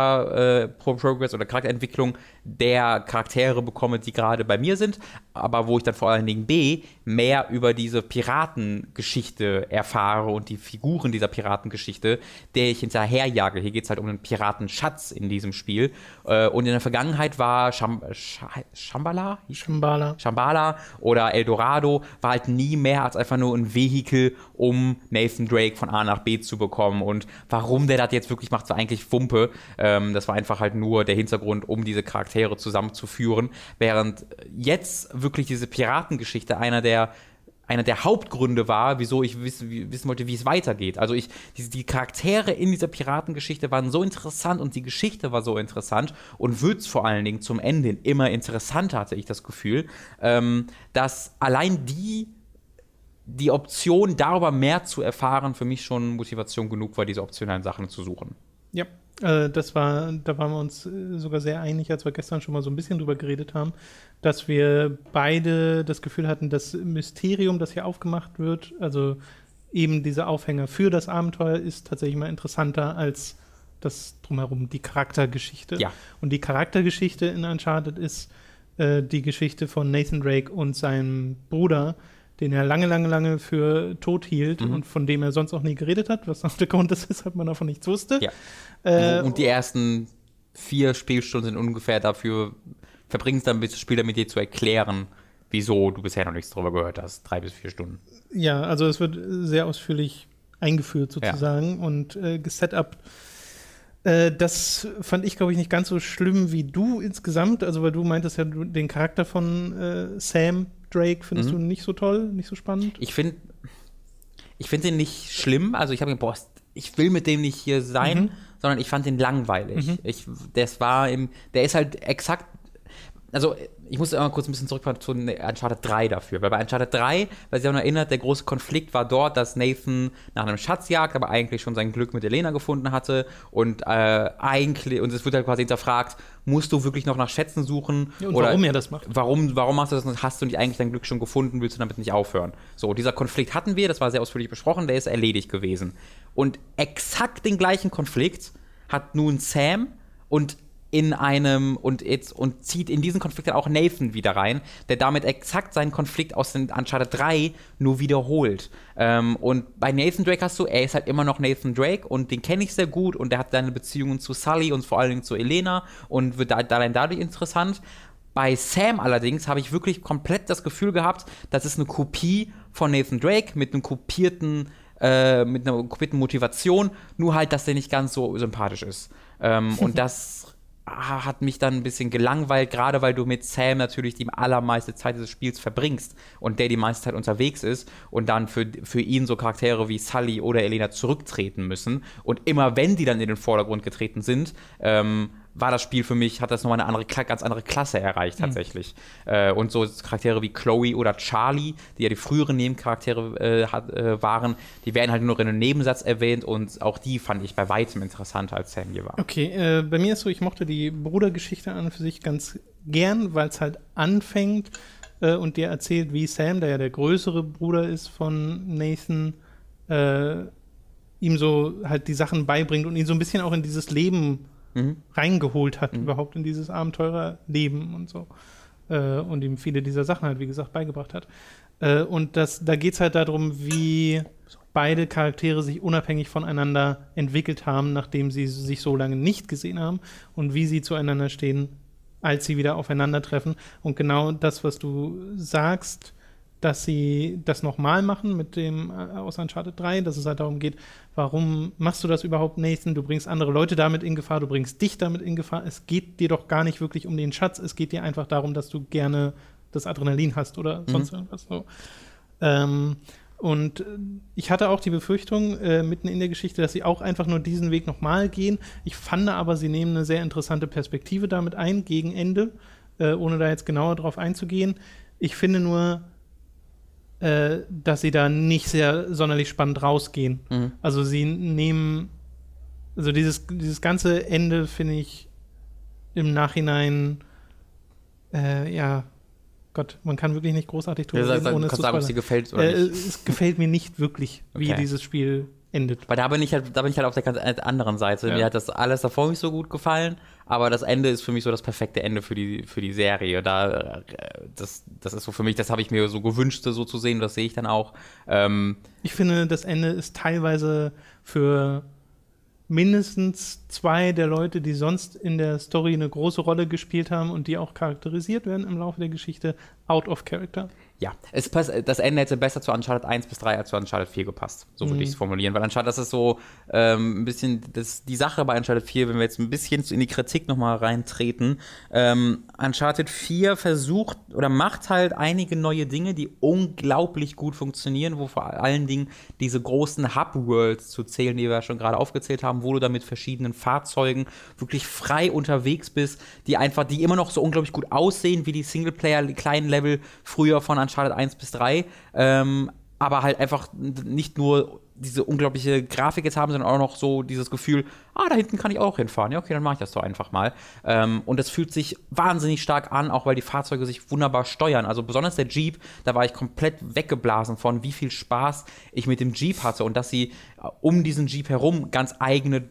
Character äh, Progress oder Charakterentwicklung der Charaktere bekomme, die gerade bei mir sind, aber wo ich dann vor allen Dingen B, mehr über diese Piratengeschichte erfahre und die Figuren dieser Piratengeschichte, der ich hinterherjage. Hier geht es halt um einen Piratenschatz in diesem Spiel. Äh, und in der Vergangenheit war Sham Shambhala? Shambhala. Shambhala oder Eldorado war halt nie mehr als einfach nur ein Vehikel, um Nathan Drake von A nach B zu bekommen. Und warum der das jetzt wirklich macht, war eigentlich Wumpe. Ähm, das war einfach halt nur der Hintergrund, um diese Charaktere zusammenzuführen. Während jetzt wirklich diese Piratengeschichte einer der einer der Hauptgründe war, wieso ich wissen, wissen wollte, wie es weitergeht. Also ich, die, die, Charaktere in dieser Piratengeschichte waren so interessant und die Geschichte war so interessant und wird vor allen Dingen zum Ende immer interessanter, hatte ich das Gefühl, ähm, dass allein die die Option, darüber mehr zu erfahren, für mich schon Motivation genug war, diese optionalen Sachen zu suchen. Ja, das war, da waren wir uns äh, sogar sehr einig, als wir gestern schon mal so ein bisschen drüber geredet haben, dass wir beide das Gefühl hatten, das Mysterium, das hier aufgemacht wird, also eben dieser Aufhänger für das Abenteuer, ist tatsächlich mal interessanter als das drumherum, die Charaktergeschichte. Ja. Und die Charaktergeschichte in Uncharted ist äh, die Geschichte von Nathan Drake und seinem Bruder, den er lange, lange, lange für tot hielt mhm. und von dem er sonst auch nie geredet hat, was auch der Grund ist, weshalb man davon nichts wusste. Ja. Äh, und die ersten vier Spielstunden sind ungefähr dafür, verbringst dann bis das Spiel damit dir zu erklären, wieso du bisher noch nichts darüber gehört hast. Drei bis vier Stunden. Ja, also es wird sehr ausführlich eingeführt sozusagen ja. und äh, gesetupt. Äh, das fand ich, glaube ich, nicht ganz so schlimm wie du insgesamt. Also, weil du meintest ja, den Charakter von äh, Sam Drake findest mhm. du nicht so toll, nicht so spannend? Ich finde ich finde den nicht schlimm. Also ich habe boah, ich will mit dem nicht hier sein, mhm. sondern ich fand den langweilig. Mhm. Ich, das war im, der ist halt exakt also ich muss immer kurz ein bisschen zurückfahren zu Uncharted 3 dafür, weil bei Uncharted 3, weil sich auch noch erinnert, der große Konflikt war dort, dass Nathan nach einem Schatz jagt, aber eigentlich schon sein Glück mit Elena gefunden hatte und äh, eigentlich, und es wird halt quasi hinterfragt, musst du wirklich noch nach Schätzen suchen? Ja, und oder warum er das macht. Warum, warum machst du das und hast du nicht eigentlich dein Glück schon gefunden, willst du damit nicht aufhören? So, dieser Konflikt hatten wir, das war sehr ausführlich besprochen, der ist erledigt gewesen. Und exakt den gleichen Konflikt hat nun Sam und in einem und jetzt und zieht in diesen Konflikt dann auch Nathan wieder rein, der damit exakt seinen Konflikt aus den Uncharted 3 nur wiederholt. Ähm, und bei Nathan Drake hast du, er ist halt immer noch Nathan Drake und den kenne ich sehr gut und der hat seine Beziehungen zu Sully und vor allen Dingen zu Elena und wird da, allein dadurch interessant. Bei Sam allerdings habe ich wirklich komplett das Gefühl gehabt, das ist eine Kopie von Nathan Drake mit einem kopierten äh, mit einer kopierten Motivation, nur halt, dass der nicht ganz so sympathisch ist. Ähm, und das hat mich dann ein bisschen gelangweilt, gerade weil du mit Sam natürlich die allermeiste Zeit des Spiels verbringst und der die meiste Zeit unterwegs ist und dann für, für ihn so Charaktere wie Sully oder Elena zurücktreten müssen. Und immer wenn die dann in den Vordergrund getreten sind, ähm, war das Spiel für mich, hat das nochmal eine andere, ganz andere Klasse erreicht mhm. tatsächlich. Mhm. Äh, und so Charaktere wie Chloe oder Charlie, die ja die früheren Nebencharaktere äh, hat, äh, waren, die werden halt nur in einem Nebensatz erwähnt und auch die fand ich bei weitem interessanter als Sam hier war. Okay, äh, bei mir ist so, ich mochte die Brudergeschichte an und für sich ganz gern, weil es halt anfängt äh, und dir erzählt, wie Sam, der ja der größere Bruder ist von Nathan, äh, ihm so halt die Sachen beibringt und ihn so ein bisschen auch in dieses Leben mhm. reingeholt hat, mhm. überhaupt in dieses Abenteurerleben und so. Äh, und ihm viele dieser Sachen halt, wie gesagt, beigebracht hat. Äh, und das, da geht es halt darum, wie beide Charaktere sich unabhängig voneinander entwickelt haben, nachdem sie sich so lange nicht gesehen haben und wie sie zueinander stehen, als sie wieder aufeinandertreffen. Und genau das, was du sagst, dass sie das nochmal machen mit dem äh, aus Uncharted 3, dass es halt darum geht, warum machst du das überhaupt, Nathan? Du bringst andere Leute damit in Gefahr, du bringst dich damit in Gefahr. Es geht dir doch gar nicht wirklich um den Schatz, es geht dir einfach darum, dass du gerne das Adrenalin hast oder mhm. sonst irgendwas so. Ähm, Und äh, ich hatte auch die Befürchtung äh, mitten in der Geschichte, dass sie auch einfach nur diesen Weg nochmal gehen. Ich fand aber, sie nehmen eine sehr interessante Perspektive damit ein, gegen Ende, äh, ohne da jetzt genauer drauf einzugehen. Ich finde nur, äh, dass sie da nicht sehr sonderlich spannend rausgehen. Mhm. Also sie nehmen, also dieses, dieses ganze Ende finde ich im Nachhinein, äh, ja, Gott, man kann wirklich nicht großartig drüber ja, reden, ohne zu sagen, ob es dir gefällt oder äh, nicht. Es gefällt mir nicht wirklich, wie okay. dieses Spiel endet. Weil da bin ich halt, da bin ich halt auf der ganz anderen Seite. Ja. Mir hat das alles davor nicht so gut gefallen, aber das Ende ist für mich so das perfekte Ende für die, für die Serie. Da, äh, das, das ist so für mich, das habe ich mir so gewünscht, so zu sehen, das sehe ich dann auch. Ähm, ich finde, das Ende ist teilweise für mindestens zwei der Leute, die sonst in der Story eine große Rolle gespielt haben und die auch charakterisiert werden im Laufe der Geschichte, out of character. Ja, es passt, das Ende hätte besser zu Uncharted 1 bis 3 als zu Uncharted 4 gepasst. So würde mhm. ich es formulieren. Weil Uncharted, das ist so ähm, ein bisschen das, die Sache bei Uncharted 4, wenn wir jetzt ein bisschen in die Kritik nochmal reintreten. Ähm, Uncharted 4 versucht oder macht halt einige neue Dinge, die unglaublich gut funktionieren, wo vor allen Dingen diese großen Hub-Worlds zu zählen, die wir ja schon gerade aufgezählt haben, wo du da mit verschiedenen Fahrzeugen wirklich frei unterwegs bist, die einfach, die immer noch so unglaublich gut aussehen, wie die Singleplayer, die kleinen Level früher von Uncharted Uncharted 1 bis 3, ähm, aber halt einfach nicht nur diese unglaubliche Grafik jetzt haben, sondern auch noch so dieses Gefühl, ah, da hinten kann ich auch hinfahren. Ja, okay, dann mache ich das doch einfach mal. Ähm, und das fühlt sich wahnsinnig stark an, auch weil die Fahrzeuge sich wunderbar steuern. Also besonders der Jeep, da war ich komplett weggeblasen von, wie viel Spaß ich mit dem Jeep hatte und dass sie äh, um diesen Jeep herum ganz eigene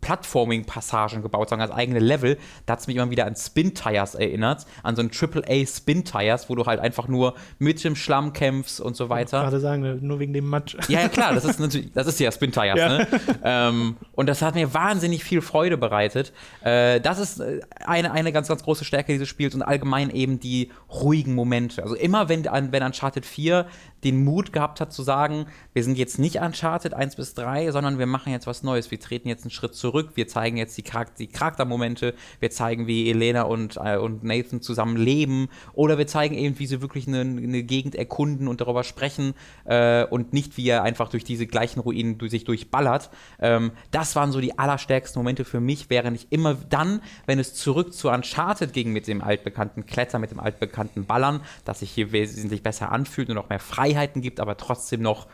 Plattforming-Passagen gebaut, sagen als eigene Level. Da hat es mich immer wieder an Spin-Tires erinnert, an so ein AAA Spin-Tires, wo du halt einfach nur mit dem Schlamm kämpfst und so weiter. Ich gerade sagen, nur wegen dem Matsch. Ja, ja klar, das ist natürlich, das ist ja Spin-Tires, ja. ne? ähm, und das hat mir wahnsinnig viel Freude bereitet. Äh, das ist äh, eine, eine ganz, ganz große Stärke dieses Spiels und allgemein eben die ruhigen Momente. Also immer, wenn, wenn Uncharted 4 den Mut gehabt hat zu sagen, wir sind jetzt nicht Uncharted 1 bis 3, sondern wir machen jetzt was Neues. Wir treten jetzt einen Schritt zurück. Wir zeigen jetzt die, Charakter die Charaktermomente. Wir zeigen, wie Elena und, äh, und Nathan zusammen leben. Oder wir zeigen eben, wie sie wirklich eine, eine Gegend erkunden und darüber sprechen äh, und nicht, wie er einfach durch diese gleichen Ruinen sich durchballert. Ähm, das waren so die allerstärksten Momente für mich, während ich immer dann, wenn es zurück zu Uncharted ging mit dem altbekannten Kletter, mit dem altbekannten Ballern, das sich hier wesentlich besser anfühlt und auch mehr frei Freiheiten gibt, aber trotzdem noch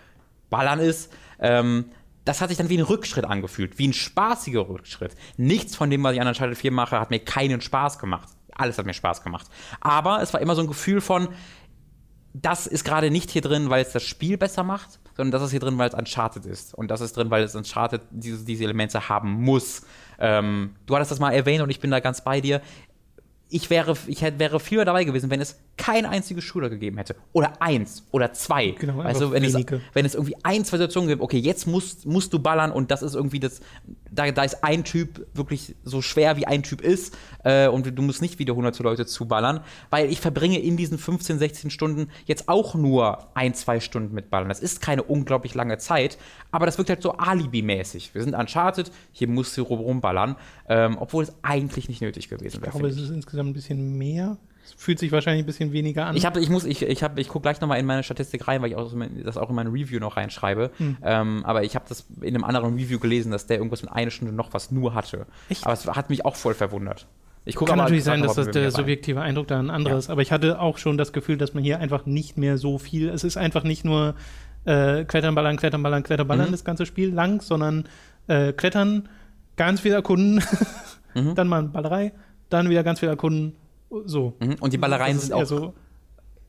Ballern ist. Ähm, das hat sich dann wie ein Rückschritt angefühlt, wie ein spaßiger Rückschritt. Nichts von dem, was ich an Uncharted 4 mache, hat mir keinen Spaß gemacht. Alles hat mir Spaß gemacht. Aber es war immer so ein Gefühl von, das ist gerade nicht hier drin, weil es das Spiel besser macht, sondern das ist hier drin, weil es Uncharted ist. Und das ist drin, weil es Uncharted diese, diese Elemente haben muss. Ähm, du hattest das mal erwähnt und ich bin da ganz bei dir. Ich wäre, ich hätte, wäre viel dabei gewesen, wenn es kein einziges Shooter gegeben hätte. Oder eins oder zwei. Genau, also wenn es, wenn es irgendwie ein, zwei Situationen gibt, okay, jetzt musst, musst du ballern und das ist irgendwie das, da, da ist ein Typ wirklich so schwer wie ein Typ ist äh, und du musst nicht wieder hunderte Leute zuballern, weil ich verbringe in diesen 15, 16 Stunden jetzt auch nur ein, zwei Stunden mit Ballern. Das ist keine unglaublich lange Zeit, aber das wirkt halt so Alibi-mäßig. Wir sind Uncharted, hier musst du rumballern, ähm, obwohl es eigentlich nicht nötig gewesen wäre. Ich glaube, es ist insgesamt ein bisschen mehr fühlt sich wahrscheinlich ein bisschen weniger an. Ich habe, ich muss, ich, ich habe, ich gucke gleich nochmal in meine Statistik rein, weil ich auch, das auch in meine Review noch reinschreibe. Hm. Ähm, aber ich habe das in einem anderen Review gelesen, dass der irgendwas mit einer Stunde noch was nur hatte. Echt? Aber es hat mich auch voll verwundert. Ich Kann natürlich sein, dass das der subjektive Eindruck da ein anderes ist. Ja. Aber ich hatte auch schon das Gefühl, dass man hier einfach nicht mehr so viel. Es ist einfach nicht nur äh, Klettern, Ballern, Klettern, Ballern, Klettern, Ballern mhm. das ganze Spiel lang, sondern äh, Klettern, ganz viel erkunden, mhm. dann mal eine Ballerei, dann wieder ganz viel erkunden so. Mhm. Und die Ballereien sind auch. So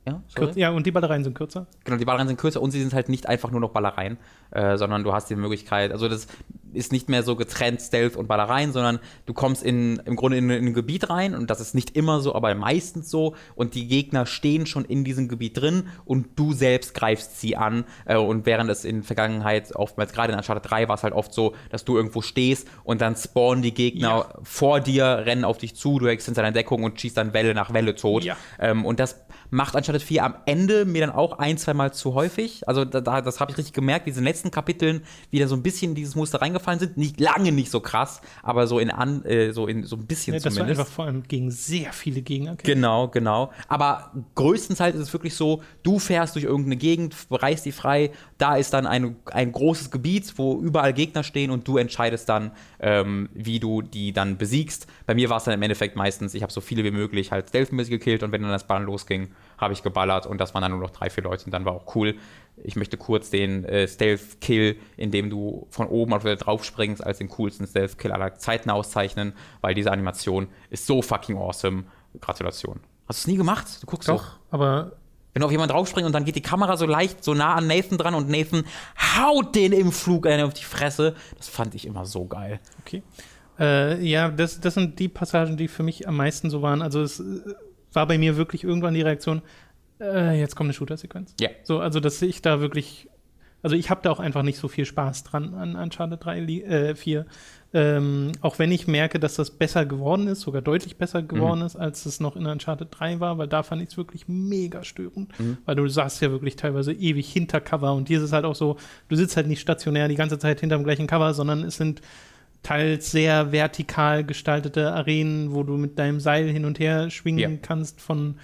ja, ja, und die Ballereien sind kürzer. Genau, die Ballereien sind kürzer und sie sind halt nicht einfach nur noch Ballereien, äh, sondern du hast die Möglichkeit, also das ist nicht mehr so getrennt Stealth und Ballereien, sondern du kommst in, im Grunde in, in, ein Gebiet rein und das ist nicht immer so, aber meistens so und die Gegner stehen schon in diesem Gebiet drin und du selbst greifst sie an äh, und während es in Vergangenheit oftmals, gerade in Uncharted 3 war es halt oft so, dass du irgendwo stehst und dann spawnen die Gegner ja. vor dir, rennen auf dich zu, du hängst hinter deiner Deckung und schießt dann Welle nach Welle tot ja. ähm, und das macht Uncharted 4 am Ende mir dann auch ein, zwei Mal zu häufig. Also da, da, das habe ich richtig gemerkt, wie in den letzten Kapiteln wieder so ein bisschen in dieses Muster reingefallen sind. Nicht lange nicht so krass, aber so in an, äh, so in so ein bisschen Ja, das war zumindest. einfach vor allem gegen sehr viele Gegner. Genau, genau. Aber größtenteils ist es wirklich so, du fährst durch irgendeine Gegend, reißt die frei, da ist dann ein, ein großes Gebiet, wo überall Gegner stehen und du entscheidest dann, ähm, wie du die dann besiegst. Bei mir war es dann im Endeffekt meistens, ich habe so viele wie möglich halt stealthmäßig gekillt und wenn dann das Ballern losging, habe ich geballert und das waren dann nur noch drei, vier Leute und dann war auch cool. Ich möchte kurz den äh, Stealth-Kill, in dem du von oben auf wieder drauf springst, als den coolsten Stealth-Kill aller Zeiten auszeichnen, weil diese Animation ist so fucking awesome. Gratulation. Hast du es nie gemacht? Du guckst so. Doch, aber Wenn du auf jemanden draufspringst und dann geht die Kamera so leicht, so nah an Nathan dran und Nathan haut den im Flug einen auf die Fresse. Das fand ich immer so geil. Okay. Äh, ja, das, das sind die Passagen, die für mich am meisten so waren. Also es äh, war bei mir wirklich irgendwann die Reaktion, äh, jetzt kommt eine Shooter-Sequenz. Ja. So, also dass ich da wirklich, also ich habe da auch einfach nicht so viel Spaß dran an Uncharted 3, li- äh, 4. Ähm, auch wenn ich merke, dass das besser geworden ist, sogar deutlich besser geworden ist, als es noch in Uncharted 3 war, weil da fand ich es wirklich mega störend. Weil du saßt ja wirklich teilweise ewig hinter Cover und hier ist es halt auch so, du sitzt halt nicht stationär die ganze Zeit hinterm gleichen Cover, sondern es sind teils sehr vertikal gestaltete Arenen, wo du mit deinem Seil hin und her schwingen Ja. kannst von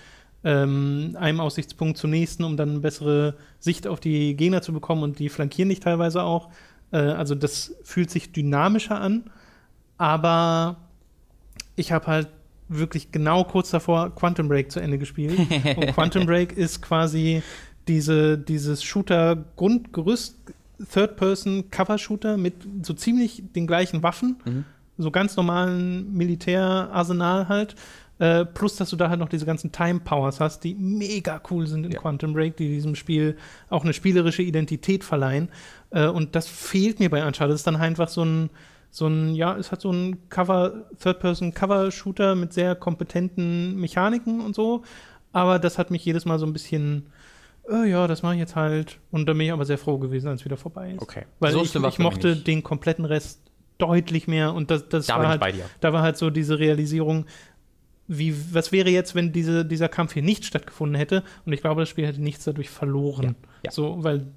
ähm, einem Aussichtspunkt zum nächsten, um dann eine bessere Sicht auf die Gegner zu bekommen und die flankieren dich teilweise auch. Äh, also das fühlt sich dynamischer an, aber ich habe halt wirklich genau kurz davor Quantum Break zu Ende gespielt. und Quantum Break ist quasi diese, dieses Shooter-Grundgerüst, Third-Person-Cover-Shooter mit so ziemlich den gleichen Waffen, so ganz normalen Militärarsenal halt. Äh, plus, dass du da halt noch diese ganzen Time-Powers hast, die mega cool sind in Ja. Quantum Break, die diesem Spiel auch eine spielerische Identität verleihen. Äh, und das fehlt mir bei Uncharted. Das ist dann einfach so ein, so ein, ja, es hat so ein Cover, Third-Person-Cover-Shooter mit sehr kompetenten Mechaniken und so. Aber das hat mich jedes Mal so ein bisschen, äh, ja, das mache ich jetzt halt. Und da bin ich aber sehr froh gewesen, als es wieder vorbei ist. Okay. Weil So ich, ich mochte den kompletten Rest deutlich mehr. Und das, das Da war halt, bei dir. da war halt so diese Realisierung, wie, was wäre jetzt, wenn diese, dieser Kampf hier nicht stattgefunden hätte? Und ich glaube, das Spiel hätte nichts dadurch verloren. Ja, ja. So, weil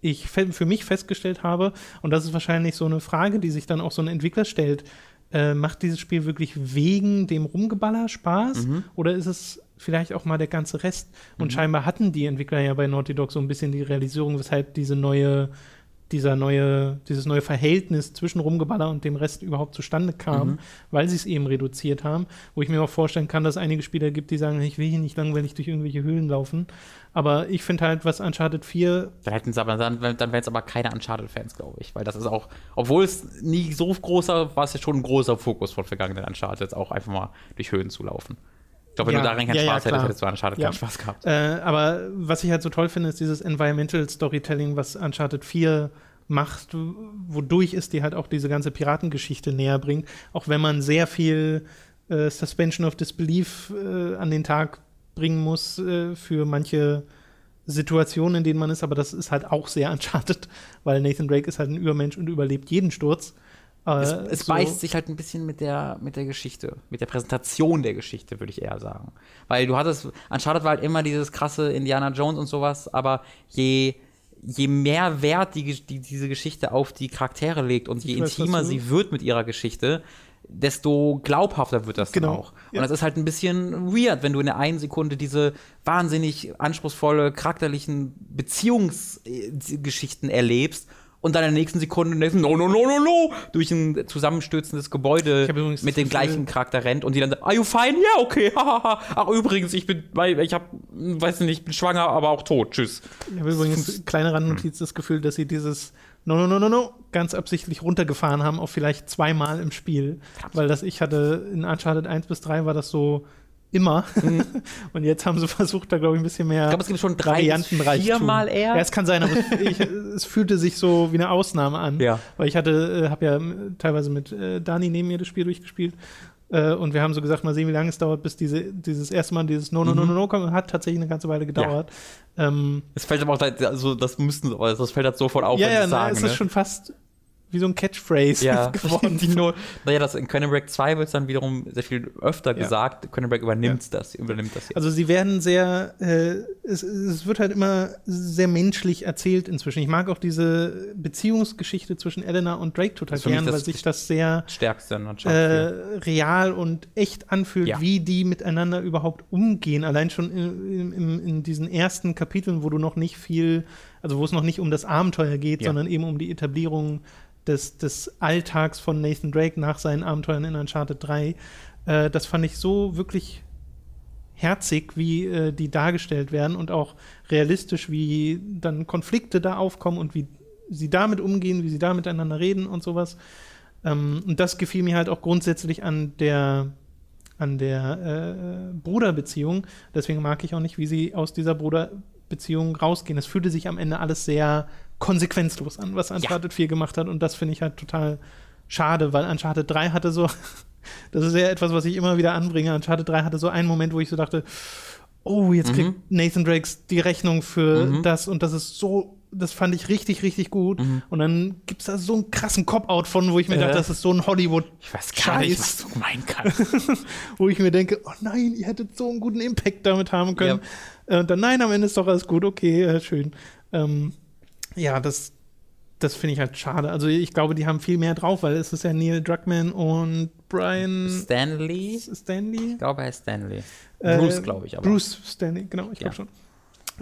ich für mich festgestellt habe, und das ist wahrscheinlich so eine Frage, die sich dann auch so ein Entwickler stellt, äh, macht dieses Spiel wirklich wegen dem Rumgeballer Spaß Mhm. oder ist es vielleicht auch mal der ganze Rest? Und scheinbar hatten die Entwickler ja bei Naughty Dog so ein bisschen die Realisierung, weshalb diese neue, dieser neue, dieses neue Verhältnis zwischen Rumgeballer und dem Rest überhaupt zustande kam, Mhm. weil sie es eben reduziert haben. Wo ich mir auch vorstellen kann, dass es einige Spieler gibt, die sagen, ich will hier nicht langweilig durch irgendwelche Höhlen laufen. Aber ich finde halt, was Uncharted 4 Dann hätten sie aber, dann, dann wären es aber keine Uncharted-Fans, glaube ich. Weil das ist auch, obwohl es nie so großer, war es ja schon ein großer Fokus von vergangenen Uncharted, auch einfach mal durch Höhen zu laufen. Ich glaube, wenn Ja, du darin keinen ja, ja, Spaß hättest, klar. hättest du an Uncharted Ja. keinen Spaß gehabt. Äh, aber was ich halt so toll finde, ist dieses Environmental Storytelling, was Uncharted 4 macht, wodurch es dir halt auch diese ganze Piratengeschichte näher bringt. Auch wenn man sehr viel äh, Suspension of Disbelief äh, an den Tag bringen muss äh, für manche Situationen, in denen man ist, aber das ist halt auch sehr Uncharted, weil Nathan Drake ist halt ein Übermensch und überlebt jeden Sturz. Äh, Es, es so- beißt sich halt ein bisschen mit der, mit der Geschichte, mit der Präsentation der Geschichte, würde ich eher sagen. Weil du hattest, Uncharted war halt immer dieses krasse Indiana Jones und sowas, aber je, je mehr Wert die, die diese Geschichte auf die Charaktere legt und je Ich intimer sie wird mit ihrer Geschichte, desto glaubhafter wird das Genau, dann auch. Und ja. das ist halt ein bisschen weird, wenn du in der einen Sekunde diese wahnsinnig anspruchsvolle, charakterlichen Beziehungsgeschichten erlebst und dann in der nächsten Sekunde denkst, du, no, no, no, no, no, durch ein zusammenstürzendes Gebäude mit dem gleichen Charakter rennt und die dann, are you fine? Ja, okay, hahaha. Ach, übrigens, ich bin, weil ich hab, weiß nicht, ich bin schwanger, aber auch tot. Tschüss. Ich habe übrigens, kleine Randnotiz, das Gefühl, dass sie dieses No, no, no, no, no ganz absichtlich runtergefahren haben, auf vielleicht zweimal im Spiel. Weil das ich hatte, in Uncharted 1 bis 3 war das so immer. Und jetzt haben sie versucht, da glaube ich ein bisschen mehr Ich glaube, es gibt schon drei bis Variantenreichtum. viermal eher. Ja, es kann sein, aber es, ich, es fühlte sich so wie eine Ausnahme an. Ja. Weil ich hatte, äh, habe ja äh, teilweise mit äh, Dani neben mir das Spiel durchgespielt. Und wir haben so gesagt, mal sehen, wie lange es dauert, bis diese, dieses erste Mal dieses No, no, no, no, no kommt. Hat tatsächlich eine ganze Weile gedauert. Ähm, Es fällt aber auch, also das müssten, das fällt halt sofort auf, ja, wenn ja, na, sagen, es ne? ist schon fast wie so ein Catchphrase ja, geworden. Die nur, naja, das in Break 2 wird es dann wiederum sehr viel öfter Ja. gesagt. Break übernimmt Ja. das, übernimmt das jetzt. Also sie werden sehr, äh, es, es wird halt immer sehr menschlich erzählt inzwischen. Ich mag auch diese Beziehungsgeschichte zwischen Elena und Drake total gern, weil sich das sehr Stärkste äh, real und echt anfühlt, Ja. wie die miteinander überhaupt umgehen. Allein schon in, in, in diesen ersten Kapiteln, wo du noch nicht viel, also wo es noch nicht um das Abenteuer geht, Ja. sondern eben um die Etablierung des, des Alltags von Nathan Drake nach seinen Abenteuern in Uncharted 3. Äh, das fand ich so wirklich herzig, wie äh, die dargestellt werden und auch realistisch, wie dann Konflikte da aufkommen und wie sie damit umgehen, wie sie da miteinander reden und sowas. Ähm, und das gefiel mir halt auch grundsätzlich an der an der äh, Bruderbeziehung. Deswegen mag ich auch nicht, wie sie aus dieser Bruderbeziehung rausgehen. Es fühlte sich am Ende alles sehr konsequenzlos an, was Uncharted 4 gemacht hat. Und das finde ich halt total schade, weil Uncharted 3 hatte so, das ist ja etwas, was ich immer wieder anbringe. Uncharted 3 hatte so einen Moment, wo ich so dachte, oh, jetzt kriegt Nathan Drakes die Rechnung für Mhm. das und das ist so, das fand ich richtig, richtig gut. Mhm. Und dann gibt es da so einen krassen Cop-Out von, wo ich mir Äh. dachte, das ist so ein Hollywood, Ich weiß gar nicht, was du meinen kannst. wo ich mir denke, oh nein, ihr hättet so einen guten Impact damit haben können. Äh, Und dann, nein, am Ende ist doch alles gut, okay, äh, schön. Ähm, ja, das, das finde ich halt schade. Also ich glaube, die haben viel mehr drauf, weil es ist ja Neil Druckmann und Brian Stanley? Stanley. Ich glaube, er ist Stanley. Äh, Bruce, glaube ich, aber. Bruce Stanley, genau, ich glaube Ja. schon.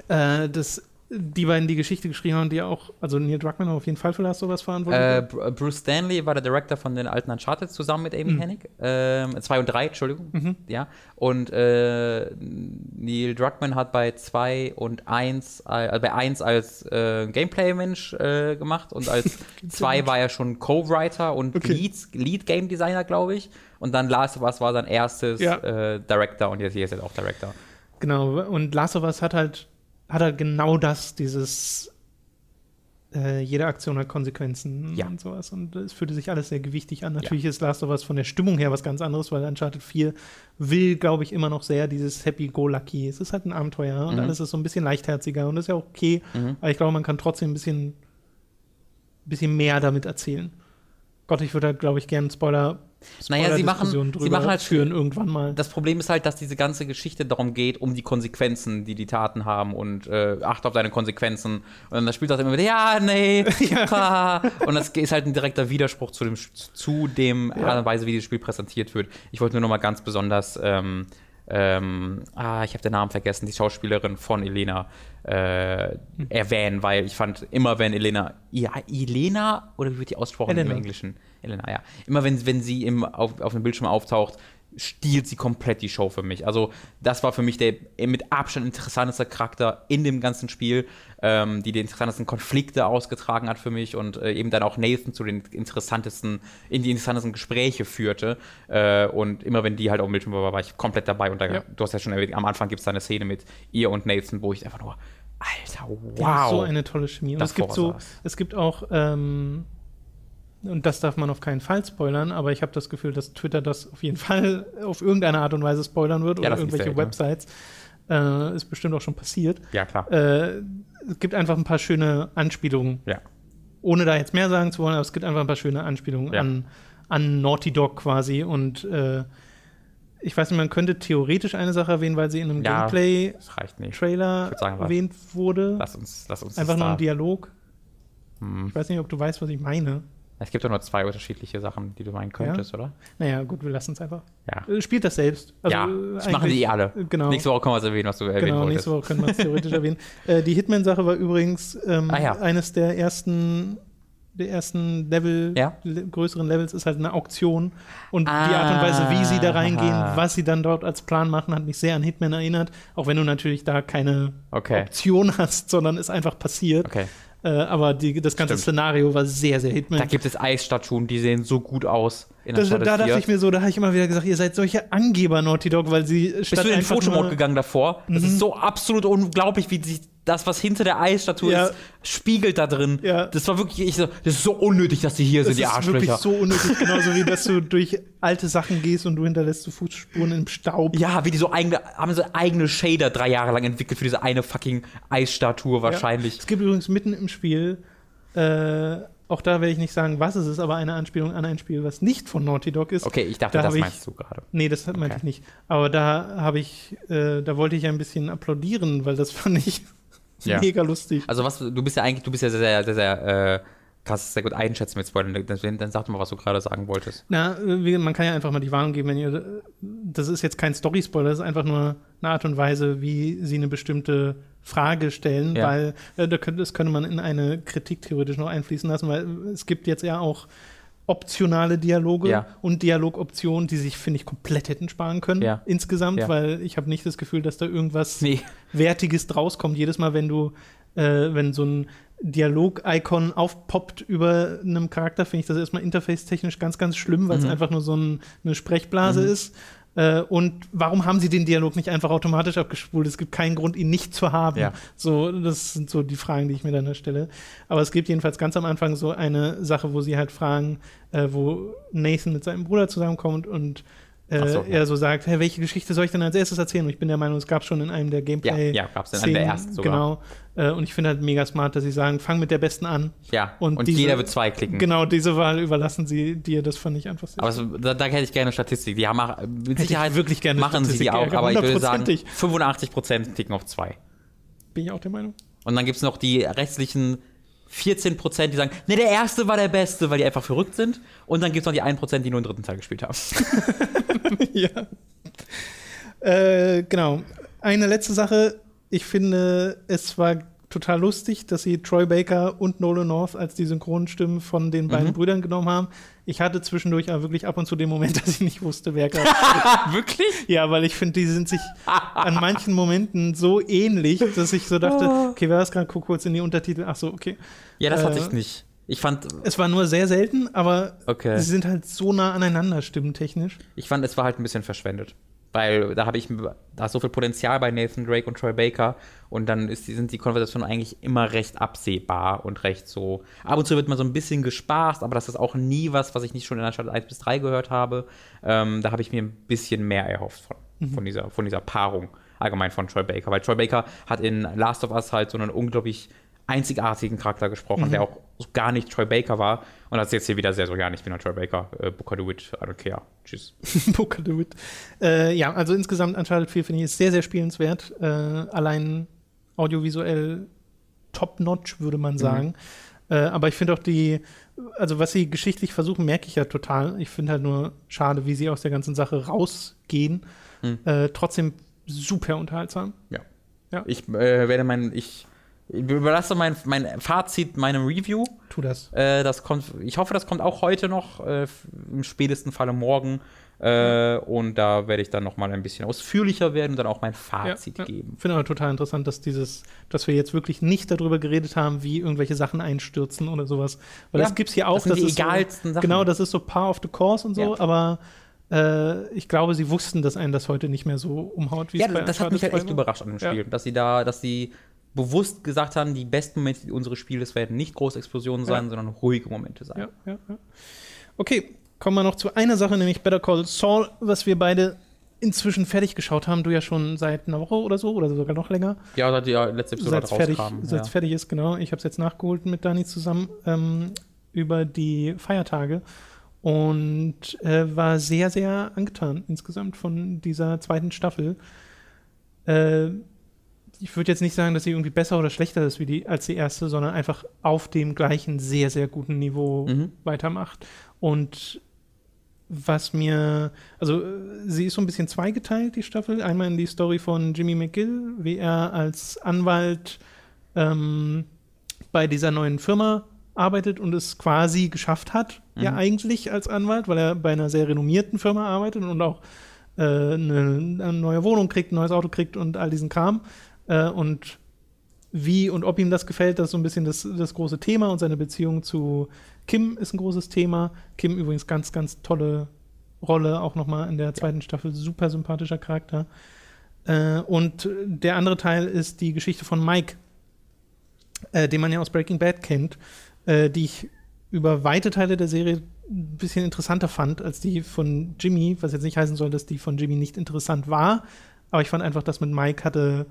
Äh, das, die beiden die Geschichte geschrieben haben, die auch, also Neil Druckmann auf jeden Fall für Last of Us Äh, verantwortlich. Br- Bruce Stanley war der Director von den alten Uncharted zusammen mit Amy Mhm. Hennig. Ähm, zwei und drei, Entschuldigung. Ja. Und äh, Neil Druckmann hat bei zwei und eins, äh, bei eins als äh, Gameplay-Mensch äh, gemacht und als zwei war er schon Co-Writer und Okay. Lead, Lead Game Designer, glaube ich. Und dann Last of Us war sein erstes Ja. äh, Director und jetzt hier ist er auch Director. Genau, und Last of Us hat halt, hat halt genau das, dieses äh, jede Aktion hat Konsequenzen Ja. und sowas. Und es fühlte sich alles sehr gewichtig an. Natürlich ist Last of Us von der Stimmung her was ganz anderes, weil Uncharted 4 will, glaube ich, immer noch sehr dieses Happy-Go-Lucky. Es ist halt ein Abenteuer und Mhm. alles ist so ein bisschen leichtherziger und das ist ja auch okay. Mhm. Aber ich glaube, man kann trotzdem ein bisschen, bisschen mehr damit erzählen. Gott, ich würde halt, glaube ich, gerne Spoiler, Naja, sie machen- sie machen halt- führen irgendwann mal. Das Problem ist halt, dass diese ganze Geschichte darum geht, um die Konsequenzen, die die Taten haben und äh, achte auf deine Konsequenzen. Und dann spielt das immer wieder, ja, nee, ha. Und das ist halt ein direkter Widerspruch zu dem, zu dem Art und Weise, wie das Spiel präsentiert wird. Ich wollte nur noch mal ganz besonders, ähm, ähm, ah, ich habe den Namen vergessen, die Schauspielerin von Elena äh, erwähnen, weil ich fand, immer wenn Elena, ja, Elena, oder wie wird die ausgesprochen Elena. im Englischen? Elena, ja. Immer wenn, wenn sie im, auf, auf dem Bildschirm auftaucht, stiehlt sie komplett die Show für mich. Also, das war für mich der mit Abstand interessanteste Charakter in dem ganzen Spiel, ähm, die die interessantesten Konflikte ausgetragen hat für mich und äh, eben dann auch Nathan zu den interessantesten, in die interessantesten Gespräche führte. Äh, und immer wenn die halt auf dem Bildschirm war, war ich komplett dabei. Und da, Ja. du hast ja schon erwähnt, am Anfang gibt es da eine Szene mit ihr und Nathan, wo ich einfach nur, Alter, wow. so eine tolle Chemie. Und es gibt so, es gibt auch, ähm, und das darf man auf keinen Fall spoilern, aber ich habe das Gefühl, dass Twitter das auf jeden Fall auf irgendeine Art und Weise spoilern wird Ja, oder irgendwelche selten, ne? Websites. Äh, ist bestimmt auch schon passiert. ja, klar. Äh, es gibt einfach ein paar schöne Anspielungen, ja. ohne da jetzt mehr sagen zu wollen, aber es gibt einfach ein paar schöne Anspielungen Ja. an, an Naughty Dog quasi und äh, ich weiß nicht, man könnte theoretisch eine Sache erwähnen, weil sie in einem Ja. Gameplay-Trailer erwähnt wurde. Lass uns, lass uns Einfach nur ein Dialog. Hm. Ich weiß nicht, ob du weißt, was ich meine. Es gibt doch nur zwei unterschiedliche Sachen, die du meinen könntest, oder? Naja, gut, wir lassen es einfach. Ja. Äh, Spielt das selbst. Also, ja, äh, das machen die alle. Genau. Nächste Woche können wir es erwähnen, was du erwähnen Genau, wolltest. nächste Woche können wir es theoretisch erwähnen. Äh, die Hitman-Sache war übrigens ähm, Ah, ja. eines der ersten, der ersten Level, Ja. le größeren Levels ist halt eine Auktion. Und Ah. die Art und Weise, wie sie da reingehen, Aha. was sie dann dort als Plan machen, hat mich sehr an Hitman erinnert. Auch wenn du natürlich da keine Okay. Option hast, sondern es einfach passiert. Okay. Äh, aber die, das ganze Stimmt. Szenario war sehr, sehr Hitman. Da gibt es Eisstatuen, die sehen so gut aus. In Das, da dachte 4. ich mir so, da habe ich immer wieder gesagt, ihr seid solche Angeber, Naughty Dog, weil sie Bist du in den Fotomode gegangen davor? Das Mhm. ist so absolut unglaublich, wie sich das, was hinter der Eisstatue Ja. ist, spiegelt da drin. Ja. Das war wirklich, ich so, das ist so unnötig, dass die hier Das sind, die ist wirklich Arschlöcher. so unnötig, genauso wie dass du durch alte Sachen gehst und du hinterlässt so Fußspuren im Staub. Ja, wie die so eigene, haben so eigene Shader drei Jahre lang entwickelt für diese eine fucking Eisstatue wahrscheinlich. Es gibt übrigens mitten im Spiel äh, auch da werde ich nicht sagen, was es ist, aber eine Anspielung an ein Spiel, was nicht von Naughty Dog ist. Okay, ich dachte, Da das ich- meinst du gerade. Nee, das meinte Okay. ich nicht. Aber da habe ich, äh, da wollte ich ein bisschen applaudieren, weil das fand ich Ja. mega lustig. Also was, du bist ja eigentlich, du bist ja sehr, sehr, sehr, sehr äh, kannst es sehr gut einschätzen mit Spoilern. Deswegen, dann sag doch mal, was du gerade sagen wolltest. Na, man kann ja einfach mal die Warnung geben, wenn ihr, das ist jetzt kein Story-Spoiler, das ist einfach nur eine Art und Weise, wie sie eine bestimmte Frage stellen, Ja. weil äh, da könnte, das könnte man in eine Kritik theoretisch noch einfließen lassen, weil es gibt jetzt ja auch optionale Dialoge Ja. und Dialogoptionen, die sich, finde ich, komplett hätten sparen können Ja. insgesamt, Ja. weil ich habe nicht das Gefühl, dass da irgendwas Nee. Wertiges draus kommt. Jedes Mal, wenn du, äh, wenn so ein Dialog-Icon aufpoppt über einem Charakter, finde ich das erstmal interface-technisch ganz, ganz schlimm, weil es Mhm. einfach nur so ein, eine Sprechblase Mhm. ist. Äh, und warum haben sie den Dialog nicht einfach automatisch abgespult? Es gibt keinen Grund, ihn nicht zu haben. Ja. So, das sind so die Fragen, die ich mir dann da stelle. Aber es gibt jedenfalls ganz am Anfang so eine Sache, wo sie halt fragen, äh, wo Nathan mit seinem Bruder zusammenkommt und äh, so, ja. er so sagt, hey, welche Geschichte soll ich denn als erstes erzählen? Und ich bin der Meinung, es gab schon in einem der Ja, Gameplay ja, gab's in einem der ersten sogar. Genau. Äh, und ich finde halt mega smart, dass sie sagen, fang mit der besten an. Ja, Und und, diese- jeder wird zwei klicken. Genau, diese Wahl überlassen sie dir. Das fand ich einfach sehr Aber so, da, da hätte ich gerne Statistik. Die haben mit Sicherheit wirklich gerne machen sie die Statistik, auch, ja, aber ich würde sagen, hundertprozentig. 85% klicken auf zwei. Bin ich auch der Meinung. Und dann gibt es noch die restlichen 14%, die sagen, ne, der erste war der beste, weil die einfach verrückt sind. Und dann gibt es noch die 1%, die nur den dritten Teil gespielt haben. ja. Äh, genau. Eine letzte Sache. Ich finde, es war total lustig, dass sie Troy Baker und Nolan North als die Synchronstimmen von den beiden Mhm. Brüdern genommen haben. Ich hatte zwischendurch aber wirklich ab und zu den Moment, dass ich nicht wusste, wer gerade Wirklich? Ja, weil ich finde, die sind sich an manchen Momenten so ähnlich, dass ich so dachte, okay, wer ist gerade, guck kurz in die Untertitel. Ach so, okay. Ja, das hatte Äh, ich nicht. Ich fand, Es war nur sehr selten, aber Okay. sie sind halt so nah aneinander, stimmtechnisch. ich fand, es war halt ein bisschen verschwendet. Weil da habe ich, da ist so viel Potenzial bei Nathan Drake und Troy Baker und dann ist, sind die Konversationen eigentlich immer recht absehbar und recht so. Ab und zu wird man so ein bisschen gespaßt, aber das ist auch nie was, was ich nicht schon in der Stadt 1 bis 3 gehört habe. Ähm, da habe ich mir ein bisschen mehr erhofft von, von, dieser, von dieser Paarung allgemein von Troy Baker. Weil Troy Baker hat in Last of Us halt so einen unglaublich einzigartigen Charakter gesprochen, der auch gar nicht Troy Baker war. Und das ist jetzt hier wieder sehr so, ja, ich bin ein Troy Baker, äh, Booker DeWitt, I don't care. Tschüss. Booker DeWitt. Äh, ja, also insgesamt Uncharted 4 finde ich ist sehr, sehr spielenswert. Äh, allein audiovisuell top-notch, würde man sagen. Äh, aber ich finde auch die, also was sie geschichtlich versuchen, merke ich ja total. Ich finde halt nur schade, wie sie aus der ganzen Sache rausgehen. Mhm. Äh, trotzdem super unterhaltsam. Ja. Ja. Ich äh, werde mein, ich, ich überlasse mein, mein Fazit meinem Review. Tu das. Äh, das kommt, ich hoffe, das kommt auch heute noch, äh, im spätesten Falle morgen. Äh, und da werde ich dann noch mal ein bisschen ausführlicher werden und dann auch mein Fazit ja. geben. Ich finde aber total interessant, dass dieses, dass wir jetzt wirklich nicht darüber geredet haben, wie irgendwelche Sachen einstürzen oder sowas. Weil Ja, das gibt's hier auch. das sind die ist egalsten so, Sachen. Genau, das ist so par of the course und so, Ja. aber äh, ich glaube, sie wussten, dass einen das heute nicht mehr so umhaut, wie Ja, es bei das hat mich halt echt 2 war. überrascht an dem Ja. Spiel, dass sie da, dass sie bewusst gesagt haben, die besten Momente unseres Spieles werden nicht große Explosionen sein, Ja. sondern ruhige Momente sein. Ja, ja, ja. Okay, kommen wir noch zu einer Sache, nämlich Better Call Saul, was wir beide inzwischen fertig geschaut haben. Du ja schon seit einer Woche oder so oder sogar noch länger. Ja, seit die letzte Episode Seit es fertig, rauskam. seit's ja. fertig ist, genau. Ich habe es jetzt nachgeholt mit Dani zusammen ähm, über die Feiertage und äh, war sehr, sehr angetan insgesamt von dieser zweiten Staffel. Äh, ich würde jetzt nicht sagen, dass sie irgendwie besser oder schlechter ist wie die, als die erste, sondern einfach auf dem gleichen sehr, sehr guten Niveau Mhm. weitermacht. Und was mir, also äh, sie ist so ein bisschen zweigeteilt, die Staffel. Einmal in die Story von Jimmy McGill, wie er als Anwalt ähm, bei dieser neuen Firma arbeitet und es quasi geschafft hat, ja Mhm. eigentlich als Anwalt, weil er bei einer sehr renommierten Firma arbeitet und auch äh, eine, eine neue Wohnung kriegt, ein neues Auto kriegt und all diesen Kram. Äh, und wie und ob ihm das gefällt, das ist so ein bisschen das, das große Thema und seine Beziehung zu Kim ist ein großes Thema. Kim übrigens ganz, ganz tolle Rolle, auch nochmal in der zweiten Staffel, super sympathischer Charakter. Äh, und der andere Teil ist die Geschichte von Mike, äh, den man ja aus Breaking Bad kennt, äh, die ich über weite Teile der Serie ein bisschen interessanter fand als die von Jimmy, was jetzt nicht heißen soll, dass die von Jimmy nicht interessant war, aber ich fand einfach, das mit Mike hatte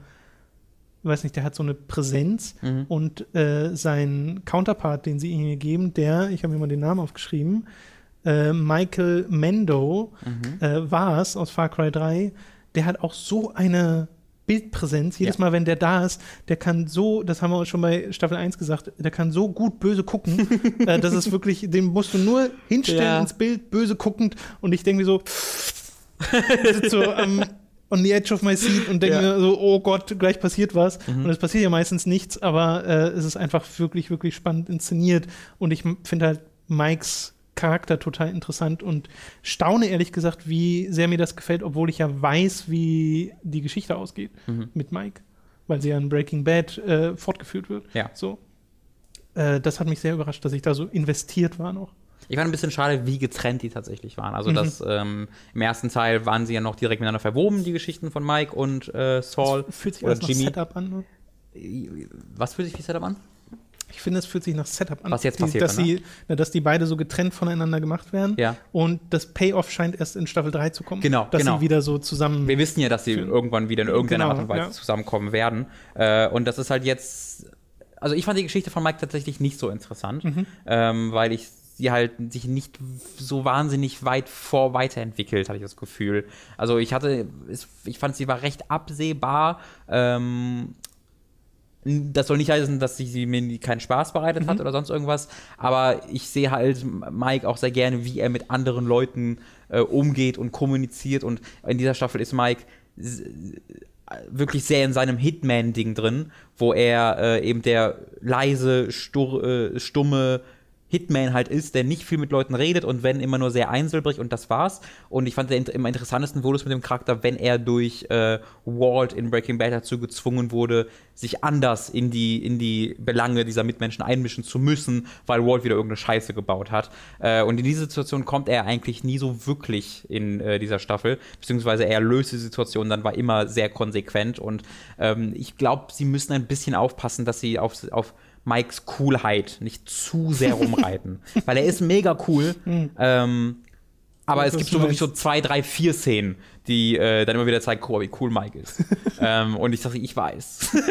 weiß nicht, der hat so eine Präsenz mhm. und äh, sein Counterpart, den sie ihm gegeben, der, ich habe mir mal den Namen aufgeschrieben, äh, Michael Mendo mhm. äh, war es aus Far Cry 3, der hat auch so eine Bildpräsenz. Jedes ja. Mal, wenn der da ist, der kann so, das haben wir schon bei Staffel 1 gesagt, der kann so gut böse gucken. äh, das ist wirklich, den musst du nur hinstellen ja. ins Bild, böse guckend. Und ich denke mir so, so am, on the edge of my seat und denke ja. mir so, oh Gott, gleich passiert was. Mhm. Und es passiert ja meistens nichts, aber äh, es ist einfach wirklich, wirklich spannend inszeniert. Und ich finde halt Mikes Charakter total interessant und staune ehrlich gesagt, wie sehr mir das gefällt, obwohl ich ja weiß, wie die Geschichte ausgeht mhm. mit Mike, weil sie ja in Breaking Bad äh, fortgeführt wird. Ja. So. Äh, das hat mich sehr überrascht, dass ich da so investiert war noch. Ich fand ein bisschen schade, wie getrennt die tatsächlich waren. Also, mhm. das, ähm, im ersten Teil waren sie ja noch direkt miteinander verwoben, die Geschichten von Mike und äh, Saul. Das fühlt sich oder Jimmy. Setup an? Ne? Was fühlt sich wie Setup an? Ich finde, es fühlt sich nach Setup an. Was jetzt passiert, dass, die, ne, dass die beide so getrennt voneinander gemacht werden. Ja. Und das Payoff scheint erst in Staffel 3 zu kommen. Genau, dass genau. sie wieder so zusammen. Wir wissen ja, dass sie irgendwann wieder in irgendeiner genau, Art und Weise ja. zusammenkommen werden. Äh, und das ist halt jetzt. Also, ich fand die Geschichte von Mike tatsächlich nicht so interessant, mhm. ähm, weil ich sie halt sich nicht so wahnsinnig weit vor weiterentwickelt, hatte ich das Gefühl. Also ich hatte, ich fand, sie war recht absehbar. Ähm, das soll nicht heißen, dass sie, mir keinen Spaß bereitet mhm. hat oder sonst irgendwas, aber ich sehe halt Mike auch sehr gerne, wie er mit anderen Leuten äh, umgeht und kommuniziert und in dieser Staffel ist Mike wirklich sehr in seinem Hitman-Ding drin, wo er äh, eben der leise, stur, äh, stumme Hitman halt ist, der nicht viel mit Leuten redet und wenn immer nur sehr einsilbrig und das war's. Und ich fand der immer interessantesten es mit dem Charakter, wenn er durch äh, Walt in Breaking Bad dazu gezwungen wurde, sich anders in die, in die Belange dieser Mitmenschen einmischen zu müssen, weil Walt wieder irgendeine Scheiße gebaut hat. Äh, und in diese Situation kommt er eigentlich nie so wirklich in äh, dieser Staffel, beziehungsweise er löst die Situation dann war immer sehr konsequent und ähm, ich glaube, sie müssen ein bisschen aufpassen, dass sie auf, auf Mikes Coolheit nicht zu sehr rumreiten. Weil er ist mega cool. Mhm. Ähm, aber es gibt so wirklich so zwei, drei, vier Szenen, die äh, dann immer wieder zeigen, wie cool Mike ist. ähm, und ich sage, ich weiß.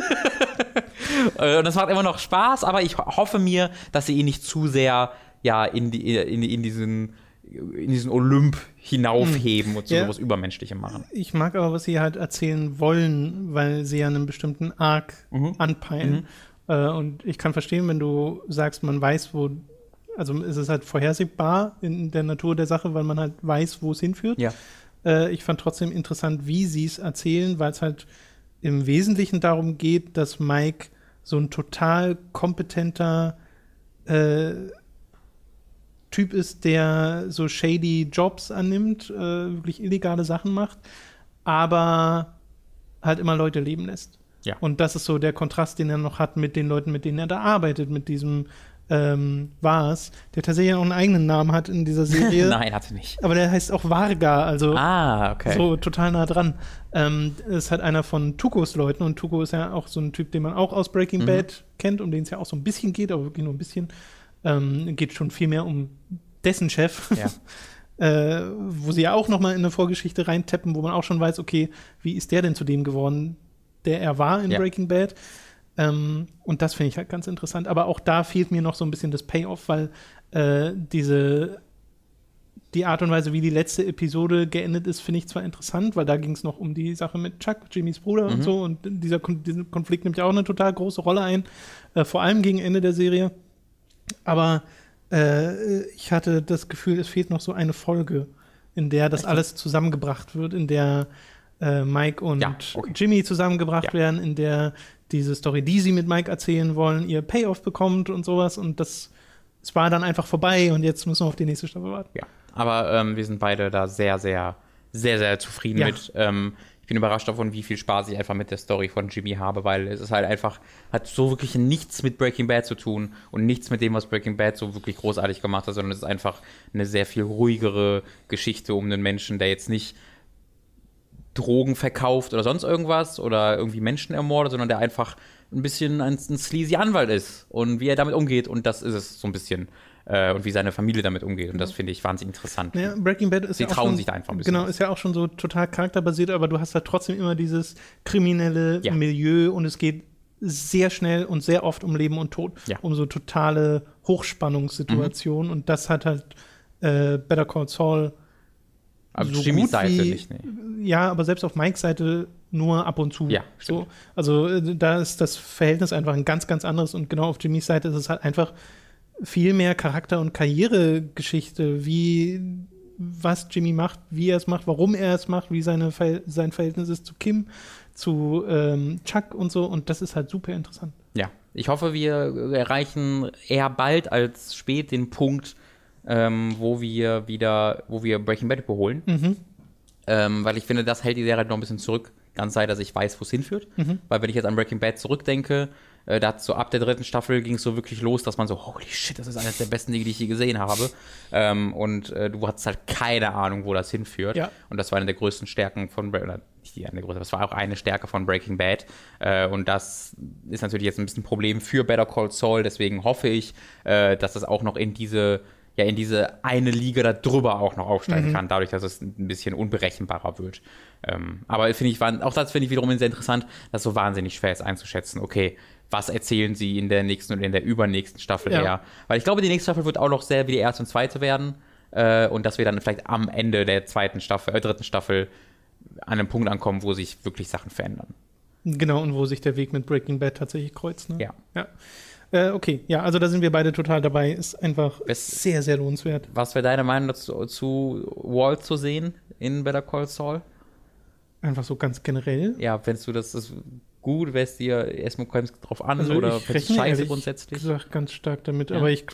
Äh, und das macht immer noch Spaß, aber ich hoffe mir, dass sie ihn nicht zu sehr ja, in, die, in, in diesen in diesen Olymp hinaufheben hm. und so ja. sowas Übermenschlichem machen. Ich mag aber, was sie halt erzählen wollen, weil sie ja einen bestimmten Arc mhm. anpeilen. Mhm. Äh, und ich kann verstehen, wenn du sagst, man weiß, wo, also es ist halt vorhersehbar in der Natur der Sache, weil man halt weiß, wo es hinführt. Ja. Äh, ich fand trotzdem interessant, wie sie es erzählen, weil es halt im Wesentlichen darum geht, dass Mike so ein total kompetenter äh, Typ ist, der so shady Jobs annimmt, äh, wirklich illegale Sachen macht, aber halt immer Leute leben lässt. Ja. Und das ist so der Kontrast, den er noch hat mit den Leuten, mit denen er da arbeitet, mit diesem ähm, Vars, der tatsächlich auch einen eigenen Namen hat in dieser Serie. Nein, hat er nicht. Aber der heißt auch Varga, also ah, okay. so total nah dran. Ähm, ist halt einer von Tukos Leuten und Tuko ist ja auch so ein Typ, den man auch aus Breaking mhm. Bad kennt, um den es ja auch so ein bisschen geht, aber wirklich nur ein bisschen. Ähm, geht schon viel mehr um dessen Chef. Ja. äh, wo sie ja auch noch mal in eine Vorgeschichte reintappen, wo man auch schon weiß, okay, wie ist der denn zu dem geworden, der er war in ja. Breaking Bad. Ähm, und das finde ich halt ganz interessant. Aber auch da fehlt mir noch so ein bisschen das Payoff, weil äh, diese die Art und Weise, wie die letzte Episode geendet ist, finde ich zwar interessant, weil da ging es noch um die Sache mit Chuck, Jimmys Bruder mhm. und so. Und dieser, dieser, Konflikt nimmt ja auch eine total große Rolle ein, äh, vor allem gegen Ende der Serie. Aber äh, ich hatte das Gefühl, es fehlt noch so eine Folge, in der das alles zusammengebracht wird, in der äh, Mike und ja, okay. Jimmy zusammengebracht ja. werden, in der diese Story, die sie mit Mike erzählen wollen, ihr Payoff bekommt und sowas. Und das es war dann einfach vorbei und jetzt müssen wir auf die nächste Staffel warten. Ja, aber ähm, wir sind beide da sehr, sehr, sehr, sehr zufrieden ja. mit. Ähm, ich bin überrascht davon, wie viel Spaß ich einfach mit der Story von Jimmy habe, weil es ist halt einfach, hat so wirklich nichts mit Breaking Bad zu tun und nichts mit dem, was Breaking Bad so wirklich großartig gemacht hat, sondern es ist einfach eine sehr viel ruhigere Geschichte um einen Menschen, der jetzt nicht Drogen verkauft oder sonst irgendwas oder irgendwie Menschen ermordet, sondern der einfach ein bisschen ein, ein sleazy Anwalt ist und wie er damit umgeht und das ist es so ein bisschen äh, und wie seine Familie damit umgeht und das finde ich wahnsinnig interessant. Ja, Breaking Bad ist Sie ja trauen schon, sich da einfach ein bisschen. Genau, ist ja auch schon so total charakterbasiert, aber du hast da trotzdem immer dieses kriminelle Ja. Milieu und es geht sehr schnell und sehr oft um Leben und Tod, Ja. um so totale Hochspannungssituationen und das hat halt äh, Better Call Saul Aber so Jimmys Seite wie, nicht, nee. Ja, aber selbst auf Mikes Seite nur ab und zu. Ja, so. Also äh, da ist das Verhältnis einfach ein ganz, ganz anderes und genau auf Jimmys Seite ist es halt einfach viel mehr Charakter- und Karrieregeschichte, wie was Jimmy macht, wie er es macht, warum er es macht, wie seine, sein Verhältnis ist zu Kim, zu ähm, Chuck und so und das ist halt super interessant. Ja, ich hoffe, wir erreichen eher bald als spät den Punkt, ähm, wo wir wieder, wo wir Breaking Bad überholen. Mhm. Ähm, weil ich finde, das hält die Serie noch ein bisschen zurück. Ganz sei, dass ich weiß, wo es hinführt. Mhm. Weil wenn ich jetzt an Breaking Bad zurückdenke, äh, da so ab der dritten Staffel ging es so wirklich los, dass man so, holy shit, das ist eines der besten Dinge, die ich je gesehen habe. Ähm, und äh, du hattest halt keine Ahnung, wo das hinführt. Ja. Und das war eine der größten Stärken von Breaking Bad. Nicht die eine aber es war auch eine Stärke von Breaking Bad. Äh, und das ist natürlich jetzt ein bisschen ein Problem für Better Call Saul. Deswegen hoffe ich, äh, dass das auch noch in diese ja in diese eine Liga da drüber auch noch aufsteigen kann, dadurch, dass es ein bisschen unberechenbarer wird. Ähm, aber finde ich, auch das finde ich wiederum sehr interessant, dass so wahnsinnig schwer ist einzuschätzen, okay, was erzählen sie in der nächsten und in der übernächsten Staffel Ja. eher. Weil ich glaube, die nächste Staffel wird auch noch sehr wie die erste und zweite werden. Äh, und dass wir dann vielleicht am Ende der zweiten Staffel, äh, dritten Staffel an einem Punkt ankommen, wo sich wirklich Sachen verändern. Genau, und wo sich der Weg mit Breaking Bad tatsächlich kreuzt. Ne? Ja. ja. Äh, okay, ja, also da sind wir beide total dabei. Ist einfach Es- sehr, sehr lohnenswert. Was wäre deine Meinung dazu, zu Walt zu sehen in Better Call Saul? Einfach so ganz generell. Ja, fändest du das, das gut, wärst dir erstmal kommst drauf an Also oder ich fändest du scheiße grundsätzlich? gesagt ganz stark damit. Ja. Aber ich,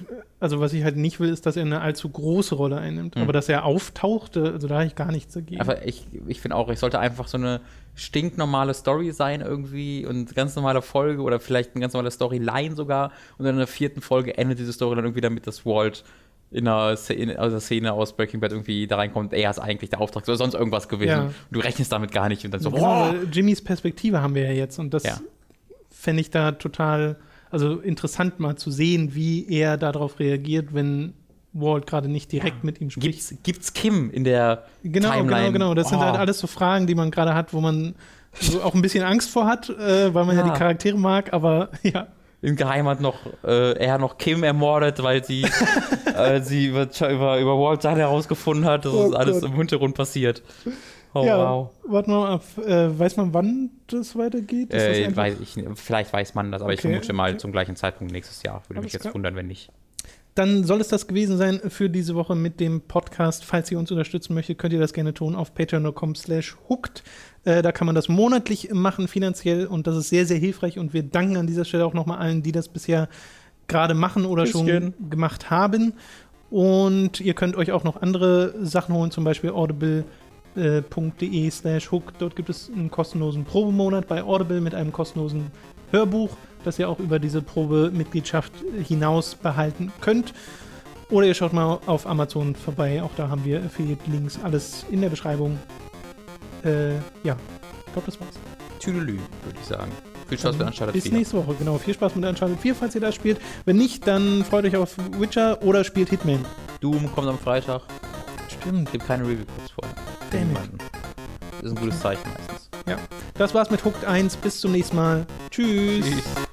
also was ich halt nicht will, ist, dass er eine allzu große Rolle einnimmt. Hm. Aber dass er auftauchte, also da habe ich gar nichts dagegen. Aber ich, ich finde auch, ich sollte einfach so eine stinknormale Story sein irgendwie und ganz normale Folge oder vielleicht eine ganz normale Storyline sogar und dann in der vierten Folge endet diese Story dann irgendwie damit, dass Walt in einer Szene, der Szene aus Breaking Bad irgendwie da reinkommt, er ist eigentlich der Auftrag oder sonst irgendwas gewesen. Ja. Und du rechnest damit gar nicht und dann so, genau, boah! weil Jimmys Perspektive haben wir ja jetzt und das Ja. fände ich da total, also interessant mal zu sehen, wie er darauf reagiert, wenn Walt gerade nicht direkt mit ihm spricht. Gibt's, gibt's Kim in der Genau, Timeline? genau, genau. Das sind Oh. halt alles so Fragen, die man gerade hat, wo man so auch ein bisschen Angst vor hat, äh, weil man ja. Ja. die Charaktere mag, aber ja. In Geheim hat noch äh, er noch Kim ermordet, weil sie, äh, sie über, über, über Walt Sachen herausgefunden hat. Das Oh ist alles im Hintergrund passiert. Oh, ja, wow. Warten wir mal ab. Äh, weiß man, wann das weitergeht? Das Äh, weiß ich, vielleicht weiß man das, aber ich Okay, vermute mal okay. zum gleichen Zeitpunkt nächstes Jahr. Würde Alles mich jetzt klar. wundern, wenn nicht. Dann soll es das gewesen sein für diese Woche mit dem Podcast. Falls ihr uns unterstützen möchtet, könnt ihr das gerne tun auf patreon.com slash hooked. Äh, da kann man das monatlich machen, finanziell, und das ist sehr, sehr hilfreich. Und wir danken an dieser Stelle auch nochmal allen, die das bisher gerade machen oder schon Küsschen. gemacht haben. Und ihr könnt euch auch noch andere Sachen holen, zum Beispiel audible.de slash hook. Dort gibt es einen kostenlosen Probemonat bei Audible mit einem kostenlosen Hörbuch, das ihr auch über diese Probemitgliedschaft hinaus behalten könnt. Oder ihr schaut mal auf Amazon vorbei, auch da haben wir Affiliate-Links, alles in der Beschreibung. Äh, ja, ich glaube, das war's. Tüdelü, würde ich sagen. Viel Spaß mit Uncharted Bis 4. nächste Woche, genau. Viel Spaß mit Uncharted 4, falls ihr das spielt. Wenn nicht, dann freut euch auf Witcher oder spielt Hitman. Doom kommt am Freitag. Stimmt. Gibt keine Review kurz vorher. Damn. Das ist ein gutes Zeichen meistens. Das war's mit Hooked 1. Bis zum nächsten Mal. Tschüss. Tschüss.